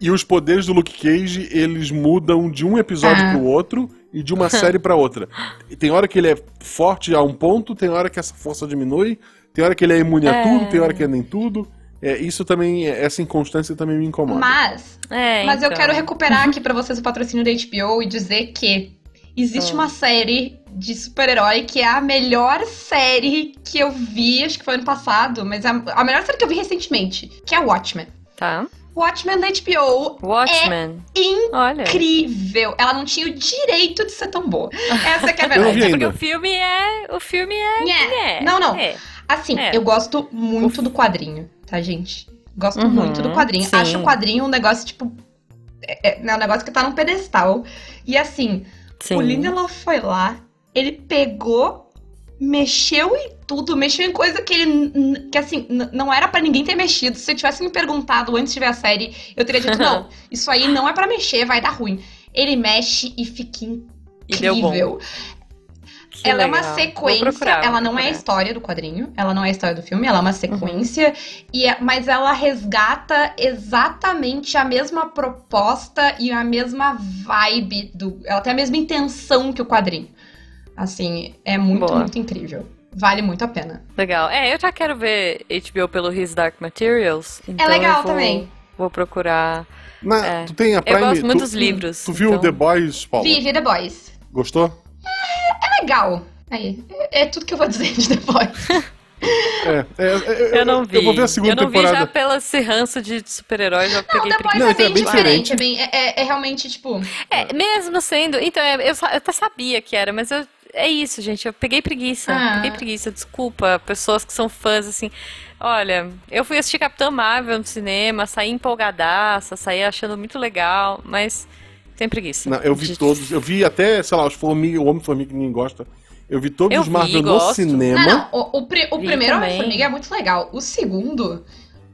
E os poderes do Luke Cage, eles mudam de um episódio Ah. pro outro e de uma série pra outra. E tem hora que ele é forte a um ponto, tem hora que essa força diminui, tem hora que ele é imune a É. tudo, tem hora que é nem tudo. É, isso também, essa inconstância também me incomoda. Mas, É, mas eu então. quero recuperar aqui pra vocês o patrocínio da HBO e dizer que existe Ah. uma série de super-herói que é a melhor série que eu vi, acho que foi ano passado, mas a, a melhor série que eu vi recentemente, que é Watchmen. Tá. Watchmen da HBO Watchmen. É Olha. incrível. Ela não tinha o direito de ser tão boa. Essa que é a <laughs> Eu verdade. vi É porque o filme é. O filme é. Nhé. é, Não, não. é. Assim, É. eu gosto muito do quadrinho, tá, gente? Gosto Uhum, muito do quadrinho. sim. Acho o quadrinho um negócio, tipo. É, é um negócio que tá num pedestal. E assim, Sim. o Lindelof foi lá, ele pegou, mexeu em tudo, mexeu em coisa que ele. que assim, não era pra ninguém ter mexido. Se você tivesse me perguntado antes de ver a série, eu teria dito, não, <laughs> isso aí não é pra mexer, vai dar ruim. Ele mexe e fica incrível. Que ela é uma legal. Sequência, procurar, ela não é a história do quadrinho, ela não é a história do filme, ela é uma sequência, e é- mas ela resgata exatamente a mesma proposta e a mesma vibe do. Ela tem a mesma intenção que o quadrinho. Assim, é muito, Boa. muito incrível. Vale muito a pena. Legal. É, eu já quero ver HBO pelo His Dark Materials. Então É legal eu vou, também. Vou procurar. Na- É. Tu tem a Eu Prime. gosto muito tu, dos livros, Tu viu então- The Boys, Paulo? Vive The Boys. Gostou? É legal. Aí, é, é tudo que eu vou dizer de The Boys. <laughs> É, é, é, Eu não vi. Eu vou ver a segunda eu não temporada. vi já pelo esse ranço de super-heróis, eu Não, peguei The Boys preguiça. Não, é então é bem diferente. É, bem, é, é- é realmente, tipo. É, mesmo sendo. Então, é, eu, eu até sabia que era, mas eu, é isso, gente. Eu peguei preguiça. Ah. Peguei preguiça. Desculpa, pessoas que são fãs, assim. Olha, eu fui assistir Capitã Marvel no cinema, saí empolgadaça, saí achando muito legal, mas. Sem preguiça. Não, eu vi De- todos. Eu vi até, sei lá, os Formiga, o Homem-Formiga que ninguém gosta. Eu vi todos Eu os Marvel vi, no gosto. cinema. Não, não. O, o, o primeiro. Homem-Formiga é muito legal. O segundo.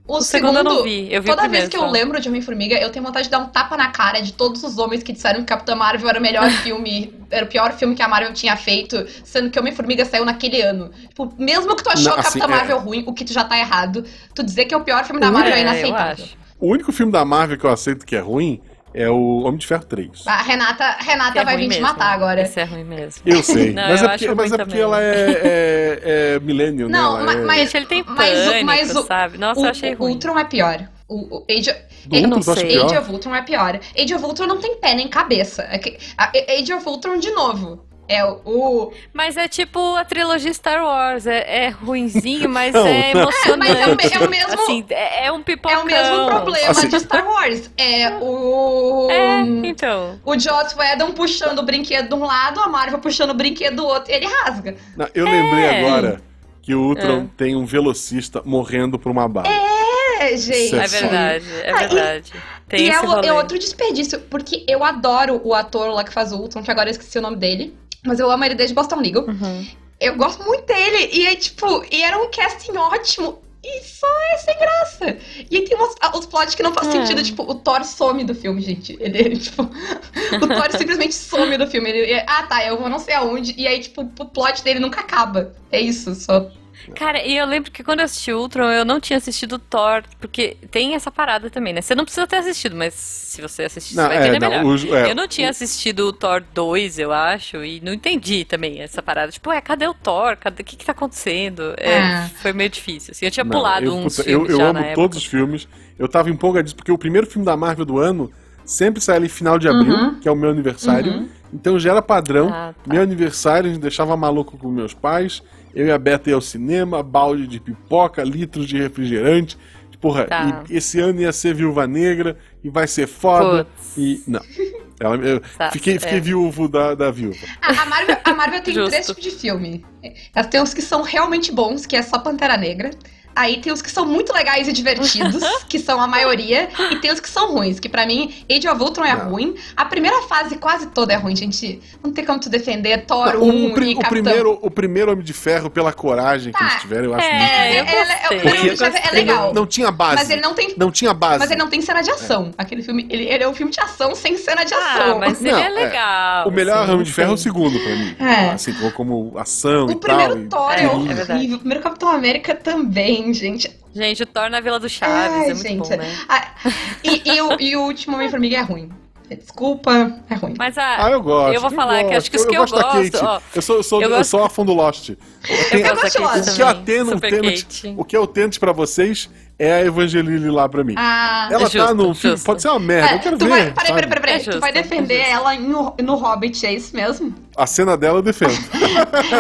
O, O segundo eu não vi, eu vi o toda vez primeiro que eu só. lembro de Homem-Formiga, eu tenho vontade de dar um tapa na cara de todos os homens que disseram que Capitã Marvel era o melhor <laughs> filme, era o pior filme que a Marvel tinha feito, sendo que Homem-Formiga saiu naquele ano. Tipo, mesmo que tu achou Não, assim, Capitã é- Marvel ruim, o que tu já tá errado, tu dizer que é o pior filme da Marvel é, É, eu inaceitável. O único filme da Marvel que eu aceito que é ruim é o Homem de Ferro 3. A Renata, Renata Que é vai vir te mesmo. matar agora. Esse é ruim mesmo. Eu sei. <laughs> Não, mas, eu é porque, mas é porque ela é, é, é millennial, né? Não, é... mas- Gente, ele tem Mas o- pânico, mas o- sabe? Nossa, o, eu achei o ruim. Ultron é pior. O, o Age, eu não sei. pior? Age of Ultron é pior. Age of Ultron não tem pé nem cabeça. É Age of Ultron, de novo, é o... Mas é tipo a trilogia Star Wars. É, é ruinzinho, <laughs> mas Não, é emocionante. <laughs> mas é o me- é o mesmo- Assim, é, é um É pipocão. o mesmo problema Assim- de Star Wars. É o... É, então. O Joss Whedon puxando o brinquedo de um lado, a Marvel puxando o brinquedo do outro, e ele rasga. Não, eu lembrei É. agora que o Ultron tem um velocista morrendo por uma bala. É, gente. É verdade, é Ah, e- verdade. Tem e é, o- é outro desperdício, porque eu adoro o ator lá que faz o Ultron, que agora eu esqueci o nome dele. Mas eu amo ele desde Boston Legal. Uhum. Eu gosto muito dele. E é tipo, e era um casting ótimo. E só é sem graça. E aí tem umas, ah, os plots que não faz É. sentido, tipo, o Thor some do filme, gente. Ele, ele, <laughs> tipo, o Thor simplesmente some do filme. Ele, ah, tá, eu vou não sei aonde. E aí, tipo, o plot dele nunca acaba. É isso, só. Cara, e eu lembro que quando eu assisti Ultron, eu não tinha assistido Thor, porque tem essa parada também, né? Você não precisa ter assistido, mas se você assistir, Não, você vai é, entender não, melhor. os- é, eu não tinha assistido o Thor 2, eu acho, e não entendi também essa parada. Tipo, é, cadê o Thor? Cadê... O que que tá acontecendo? É, É. Foi meio difícil, assim. Eu tinha Não, pulado eu, uns puta, eu, filmes eu já amo na época. todos os filmes. Eu tava empolgadíssimo, porque o primeiro filme da Marvel do ano sempre sai ali final de abril, Uhum. que é o meu aniversário. Uhum. Então já era padrão. Ah, tá. Meu aniversário, a gente deixava maluco com meus pais. Eu e a Beta ia ao cinema, balde de pipoca, litros de refrigerante. Porra, Tá. e esse ano ia ser Viúva Negra e vai ser foda. Putz. E. Não. Ela, eu Tá, fiquei, fiquei é. viúvo da, da viúva. A, a Marvel, a Marvel tem <laughs> Justo. três tipos de filme. Ela tem uns que são realmente bons, que é só Pantera Negra. Aí tem os que são muito legais e divertidos, <laughs> que são a maioria, e tem os que são ruins, que pra mim, Age of Ultron é Não. ruim. A primeira fase quase toda é ruim, gente. Não tem como tu defender Thor Não, 1 o, e o Capitão. primeiro, o primeiro Homem de Ferro, pela coragem que Tá. eles tiveram, eu acho É, muito É, eu é, é, gostei. o primeiro Porque Homem de Ferro é gostei. legal. Não, não tinha base. Mas ele não tem. Não tinha base. Mas ele não tem cena de ação. Aquele filme, ele, ele é um filme de ação sem cena de Ah, ação. mas Não, ele é. é legal. O melhor assim, Homem de Ferro é o segundo pra mim. É. Assim, como, ação O e primeiro tal. e- Thor é, É, é horrível. o primeiro Capitão América também, gente. Gente, o Thor na Vila do Chaves Ai, é muito gente. bom, né? Ah, e, e o, e o último Homem-Formiga é ruim. Desculpa, é ruim. Mas a. Ah, eu gosto. Eu vou falar que acho que os que eu gosto da gosto, Kate. ó, eu sou, eu sou, eu eu sou órfão do Lost. Tem- Eu gosto de Lost. o que é o também, Tenant, Super Tenant- Kate. o que é o Tenant pra vocês é a Evangeline lá pra mim. Ah, Ela tá justo, no filme, pode ser uma merda, é, eu quero tu ver. vai, peraí, peraí, peraí, peraí. É tu vai é defender justo. ela no, no Hobbit, é isso mesmo? A cena dela eu defendo. <laughs>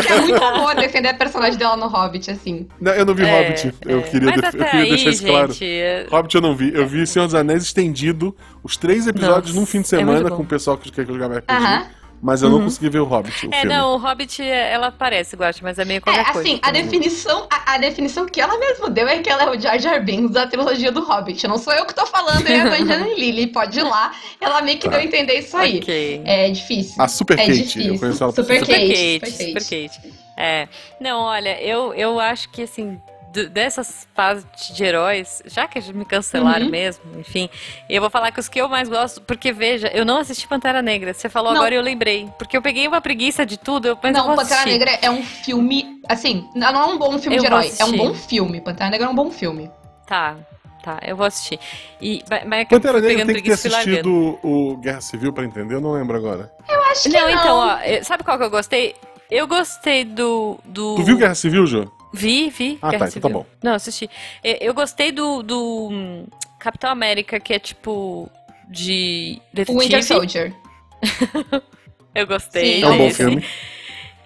É muito amor defender a personagem dela no Hobbit, assim. Não, eu não vi É, Hobbit. Eu é. queria, Mas def- eu queria aí, deixar isso claro. gente, é- Hobbit eu não vi. Eu vi Senhor dos Anéis estendido, os três episódios Nossa, num fim de é semana com o pessoal que quer jogar RPG. Aham. Mas eu não consegui ver o Hobbit, o É, filme. não, o Hobbit, ela parece, gosto, mas é meio É, qualquer coisa. assim, a definição, a, a definição que ela mesma deu é que ela é o Jar Jar Binks da trilogia do Hobbit. Não sou eu que tô falando, é a Evangeline <laughs> Lilly. Pode ir lá. Ela meio que deu a entender isso aí. Ok. É difícil. A Super é Kate, difícil. eu conheço ela por Super, Super Kate. Super Kate, Super Kate. Kate. É. Não, olha, eu, eu acho que assim, dessas fases de heróis, já que me cancelaram Uhum. mesmo, enfim, eu vou falar que os que eu mais gosto, porque veja, eu não assisti Pantera Negra. Você falou Não. agora e eu lembrei. Porque eu peguei uma preguiça de tudo, eu eu Não, vou Pantera assistir. Negra é um filme. Assim, não é um bom filme Eu de herói. É um bom filme. Pantera Negra é um bom filme. Tá, tá, eu vou assistir. E, mas é que eu Pantera Negra pegando tem que ter assistido o Guerra Civil pra entender, eu não lembro agora. Eu acho que Não, não. então, ó, sabe qual que eu gostei? Eu gostei do. do... Tu viu Guerra Civil, Jô? Vi, vi. Ah, Guerra tá, então tá Civil. bom. Não, assisti. Eu, eu gostei do, do hum, Capitão América, que é tipo de O detetive. Winter Soldier. <laughs> Eu gostei. Sim, É um bom desse. filme.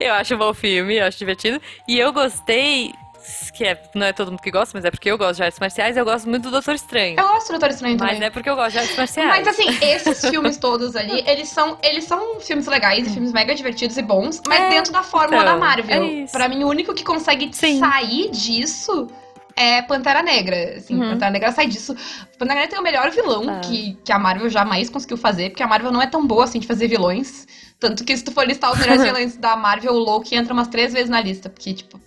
Eu acho um bom filme, eu acho divertido. E eu gostei, que é, não é todo mundo que gosta, mas é porque eu gosto de artes marciais, eu gosto muito do Doutor Estranho. Eu gosto do Doutor Estranho Mas também. é porque eu gosto de artes marciais. Mas assim, esses filmes todos ali, eles são, eles são filmes legais filmes mega divertidos e bons, mas É, dentro da fórmula então, da Marvel. é isso. pra mim, o único que consegue Sim. sair disso é Pantera Negra. Assim, Uhum. Pantera Negra sai disso. Pantera Negra tem o melhor vilão Ah. que, que a Marvel jamais conseguiu fazer, porque a Marvel não é tão boa assim de fazer vilões. Tanto que se tu for listar os melhores <laughs> vilões da Marvel, o Loki entra umas três vezes na lista, porque, tipo,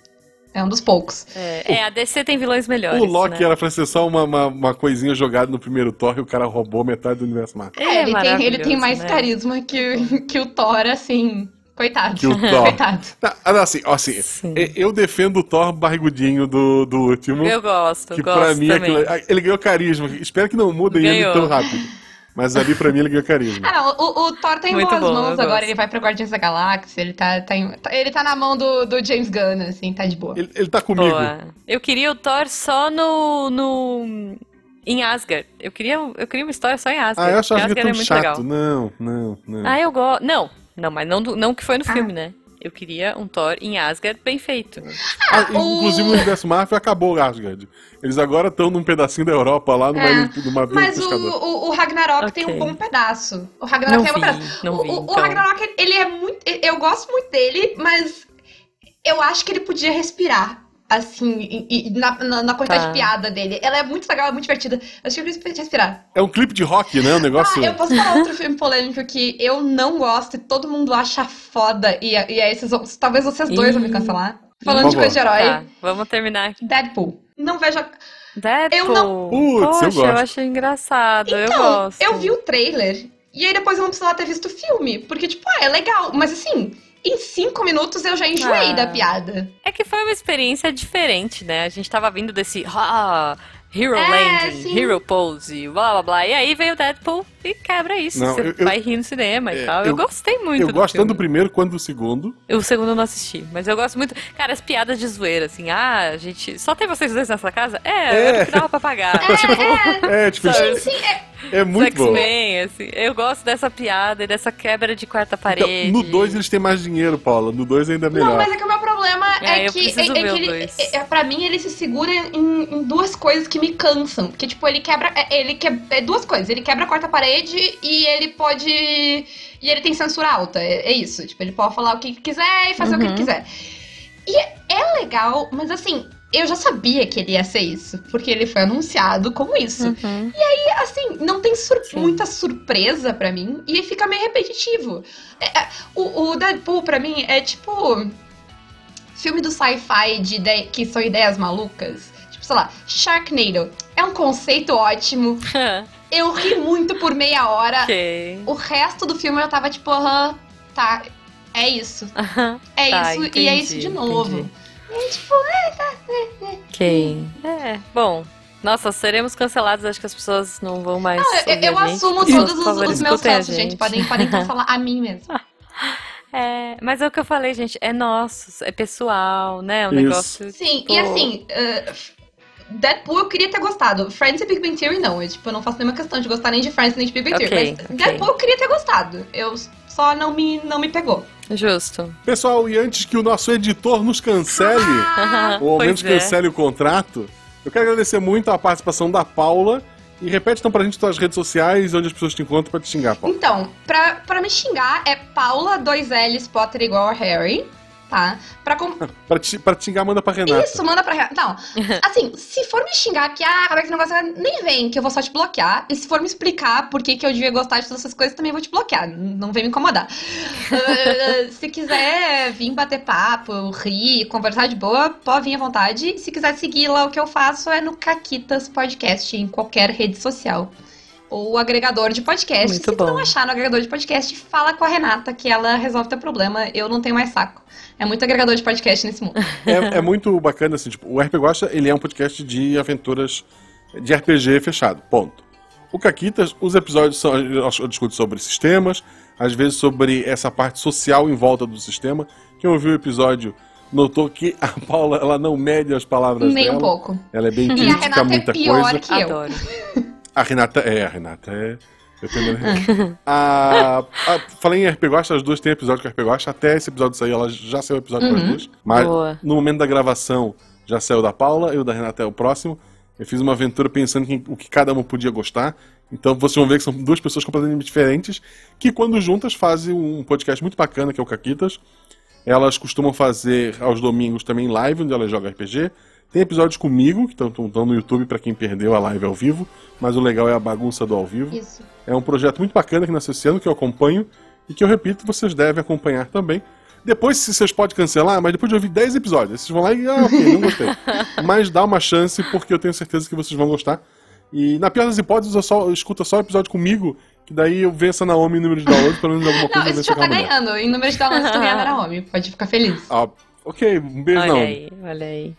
é um dos poucos. É, é, a DC tem vilões melhores. O Loki né? era pra ser só uma, uma, uma coisinha jogada no primeiro Thor e o cara roubou metade do universo Marvel. É, ele, tem, ele tem mais né? carisma que, que o Thor, assim. Coitado. Que o <laughs> Thor. Coitado. Tá, assim, assim Sim. eu defendo o Thor barrigudinho do, do último. Eu gosto, que gosto pra mim também. aquilo- ele ganhou carisma. Espero que não mudem ele tão rápido. Mas ali pra mim ele ganhou carisma. Ah, não, o, o Thor tá em Muito boas bom, mãos agora, gosto. ele vai pro Guardiões da Galáxia, ele tá, tá, em- tá- ele tá na mão do, do James Gunn, assim, tá de boa. Ele, ele tá comigo. Boa. Eu queria o Thor só no. no... Em Asgard. Eu queria, eu queria uma história só em Asgard. Ah, eu achava porque que Asgard é é muito chato. legal. Não, não, não. Ah, eu gosto. Não, não, mas não, não que foi no Ah. filme, né? Eu queria um Thor em Asgard bem feito. Ah, o- Inclusive o universo Marvel acabou o Asgard. Eles agora estão num pedacinho da Europa lá numa, É, numa vila Mas o, o, o Ragnarok Ok. tem um bom pedaço. O Ragnarok Não tem um pedaço. não o, vi, o então. Ragnarok, ele é muito. Eu gosto muito dele, mas eu acho que ele podia respirar. Assim, e- e na, na, na quantidade Tá. de piada dele. Ela é muito legal, é muito divertida. Acho que ele podia respirar. É um clipe de rock, né? Um negócio. Ah, eu posso falar outro filme polêmico que eu não gosto e todo mundo acha foda. E, e aí, esses, talvez vocês dois vão me cancelar. Falando Por de coisa de herói. Tá, vamos terminar aqui. Deadpool. Não vejo. a- Deadpool. Eu não- Putz, eu Poxa, eu, gosto. achei engraçado. eu Então, gosto. eu vi o trailer e aí depois eu não precisava ter visto o filme. Porque, tipo, ah, é legal. Mas assim, em cinco minutos eu já enjoei Ah. da piada. É que foi uma experiência diferente, né? A gente tava vindo desse ah, Hero É, Landing, sim. Hero Pose, blá blá blá. E aí veio o Deadpool e quebra isso. Não, Você eu- eu- vai rir no cinema É, e tal. Eu, eu- gostei muito eu gosto tanto do primeiro quanto do segundo. O segundo eu não assisti, mas eu gosto muito. Cara, as piadas de zoeira, assim, ah, a gente. Só tem vocês dois nessa casa? É, É. era o que dava pra pagar. <laughs> tipo, É, tipo, Sabe? isso Sim, é. é muito bom. Assim. Eu gosto dessa piada e dessa quebra de quarta parede. Então, no 2 eles têm mais dinheiro, Paula. No 2 ainda é melhor. Não, mas é que o meu problema É, é, eu que, é, preciso é ver que ele, dois. é, é, pra mim, ele se segura em, em duas coisas que me cansam. Porque, tipo, ele quebra. é- Ele quebra. É duas coisas. Ele quebra a quarta parede e ele pode. E ele tem censura alta. É, é isso. Tipo, ele pode falar o que quiser e fazer o que Uhum. quiser. E é, legal, mas assim. Eu já sabia que ele ia ser isso, porque ele foi anunciado como isso. Uhum. E assim, não tem sur- Sim. muita surpresa pra mim e fica meio repetitivo. É, é, o, o Deadpool, pra mim, é tipo. Filme do sci-fi de que são ideias malucas. Tipo, sei lá, Sharknado. É um conceito ótimo. <laughs> Eu ri muito por meia hora. ok. O resto do filme eu tava tipo, aham, tá. É isso. É Tá, isso e é isso entendi, de novo. entendi. E tipo, Ok. É, bom. Nossa, seremos cancelados, acho que as pessoas não vão mais. eu, ouvir eu gente. assumo todos os, favor, os meus a fatos, gente. Podem, podem <laughs> cancelar a mim mesmo. É, mas é o que eu falei, gente, é nosso, é pessoal, né? Um Isso. negócio. Sim, tipo, e assim, uh, Deadpool eu queria ter gostado. Friends e Big Bang Theory não. Eu, tipo, eu não faço nenhuma questão de gostar nem de Friends nem de Big Bang Ok, Theory. Mas ok. Deadpool eu queria ter gostado. Eu só não me, não me pegou. Justo. Pessoal, e antes que o nosso editor nos cancele, ou ao menos é. cancele o contrato, eu quero agradecer muito a participação da Paula. E repete então pra gente tuas redes sociais, onde as pessoas te encontram pra te xingar, Paula. Então, pra, pra me xingar é Paula 2Ls Potter igual a Harry, tá? Pra com... <laughs> Pra te, pra te xingar, manda pra Renata. Isso, manda pra Renata. Não, assim, se for me xingar que, ah, como é que negócio nem vem, que eu vou só te bloquear. E se for me explicar por que, que eu devia gostar de todas essas coisas, também vou te bloquear. Não vem me incomodar. <laughs> Ah, se quiser vir bater papo, rir, conversar de boa, pode vir à vontade. Se quiser seguir lá, o que eu faço é no Caquitas Podcast, em qualquer rede social. Ou agregador de podcast. Muito se tu não bom. achar no agregador de podcast, fala com a Renata que ela resolve teu problema. Eu não tenho mais saco. É muito agregador de podcast nesse mundo. É, é muito bacana, assim, tipo, o RP Guacha, ele é um podcast de aventuras de RPG fechado, ponto. O Caquitas, os episódios são, eu discuto sobre sistemas, às vezes sobre essa parte social em volta do sistema. Quem ouviu o episódio notou que a Paula, ela não mede as palavras Nem dela. um pouco. Ela é bem E a crítica a Renata é muita pior coisa. que eu. Adoro. A Renata é, a Renata é. Dependendo da Renata. a, a, falei em RP Guacha, as duas têm episódio com RP Guacha. Até esse episódio sair, ela já saiu o episódio com as Uhum. duas. Mas Boa. no momento da gravação já saiu da Paula e o da Renata é o próximo. Eu fiz uma aventura pensando em o que cada uma podia gostar. Então vocês vão ver que são duas pessoas completamente diferentes que, quando juntas, fazem um podcast muito bacana que é o Caquitas. Elas costumam fazer aos domingos também live, onde elas jogam RPG. Tem episódios comigo, que estão no YouTube para quem perdeu a live ao vivo, mas o legal é a bagunça do ao vivo. Isso. É um projeto muito bacana que nasceu esse ano, que eu acompanho e que eu repito, vocês devem acompanhar também. Depois, se vocês podem cancelar, mas depois de ouvir 10 episódios, vocês vão lá e, ah, ok, não gostei. <laughs> mas dá uma chance, porque eu tenho certeza que vocês vão gostar. E na pior das hipóteses, eu só eu escuto só o episódio comigo, que daí eu venço a Naomi em número de downloads, pelo menos alguma Não, coisa eu isso já tá ganhando. Em número de downloads tu ganha na <laughs> Naomi. Pode ficar feliz. Ah, ok, um beijo, Olha Naomi. aí, olha aí.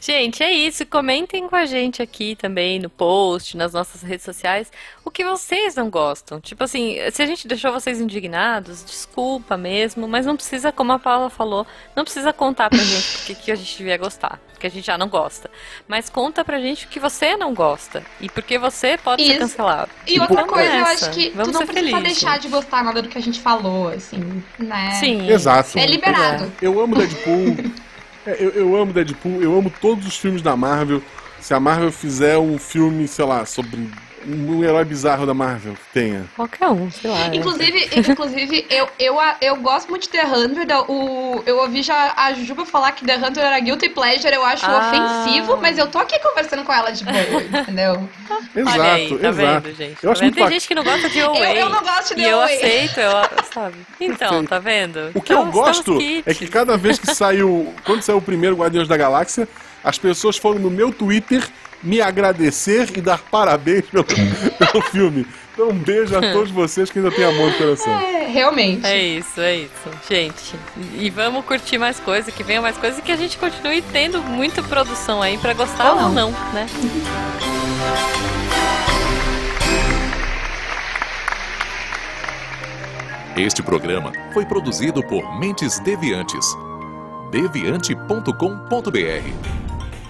Gente, é isso. Comentem com a gente aqui também no post, nas nossas redes sociais, o que vocês não gostam. Tipo assim, se a gente deixou vocês indignados, desculpa mesmo, mas não precisa, como a Paula falou, não precisa contar pra gente o que, que a gente devia gostar, porque a gente já não gosta. Mas conta pra gente o que você não gosta e porque você pode ser Isso. cancelado. E outra Vamos coisa, eu acho que Vamos tu não ser precisa felizes. deixar de gostar nada do que a gente falou, assim, né? Sim. Exato. É liberado. Eu amo Deadpool. <laughs> É, eu, eu amo Deadpool, eu amo todos os filmes da Marvel. Se a Marvel fizer um filme, sei lá, sobre um herói bizarro da Marvel que tenha. Qualquer um, sei lá. é. Inclusive, inclusive eu, eu, eu gosto muito de The Hundred. O, eu ouvi já a Juba falar que The Hundred era guilty pleasure. Eu acho Ah. ofensivo, mas eu tô aqui conversando com ela de boa, <laughs> entendeu? Exato, Olha aí, tá exato. vendo, gente? Eu Tá acho vendo? muito Tem bacana. gente que não gosta de Eu, Away. eu não gosto de E eu aceito, eu, sabe? <laughs> Então, tá vendo? O que Então, eu gosto é que cada vez que saiu. Quando saiu o primeiro Guardiões da Galáxia, as pessoas foram no meu Twitter me agradecer e dar parabéns pelo, pelo filme. Então, um beijo a <laughs> todos vocês que ainda têm amor no coração. É, realmente. É isso, é isso, gente. E vamos curtir mais coisas, que venha mais coisas e que a gente continue tendo muita produção aí pra gostar Ou ou não. não, né? Este programa foi produzido por Mentes Deviantes. deviante.com.br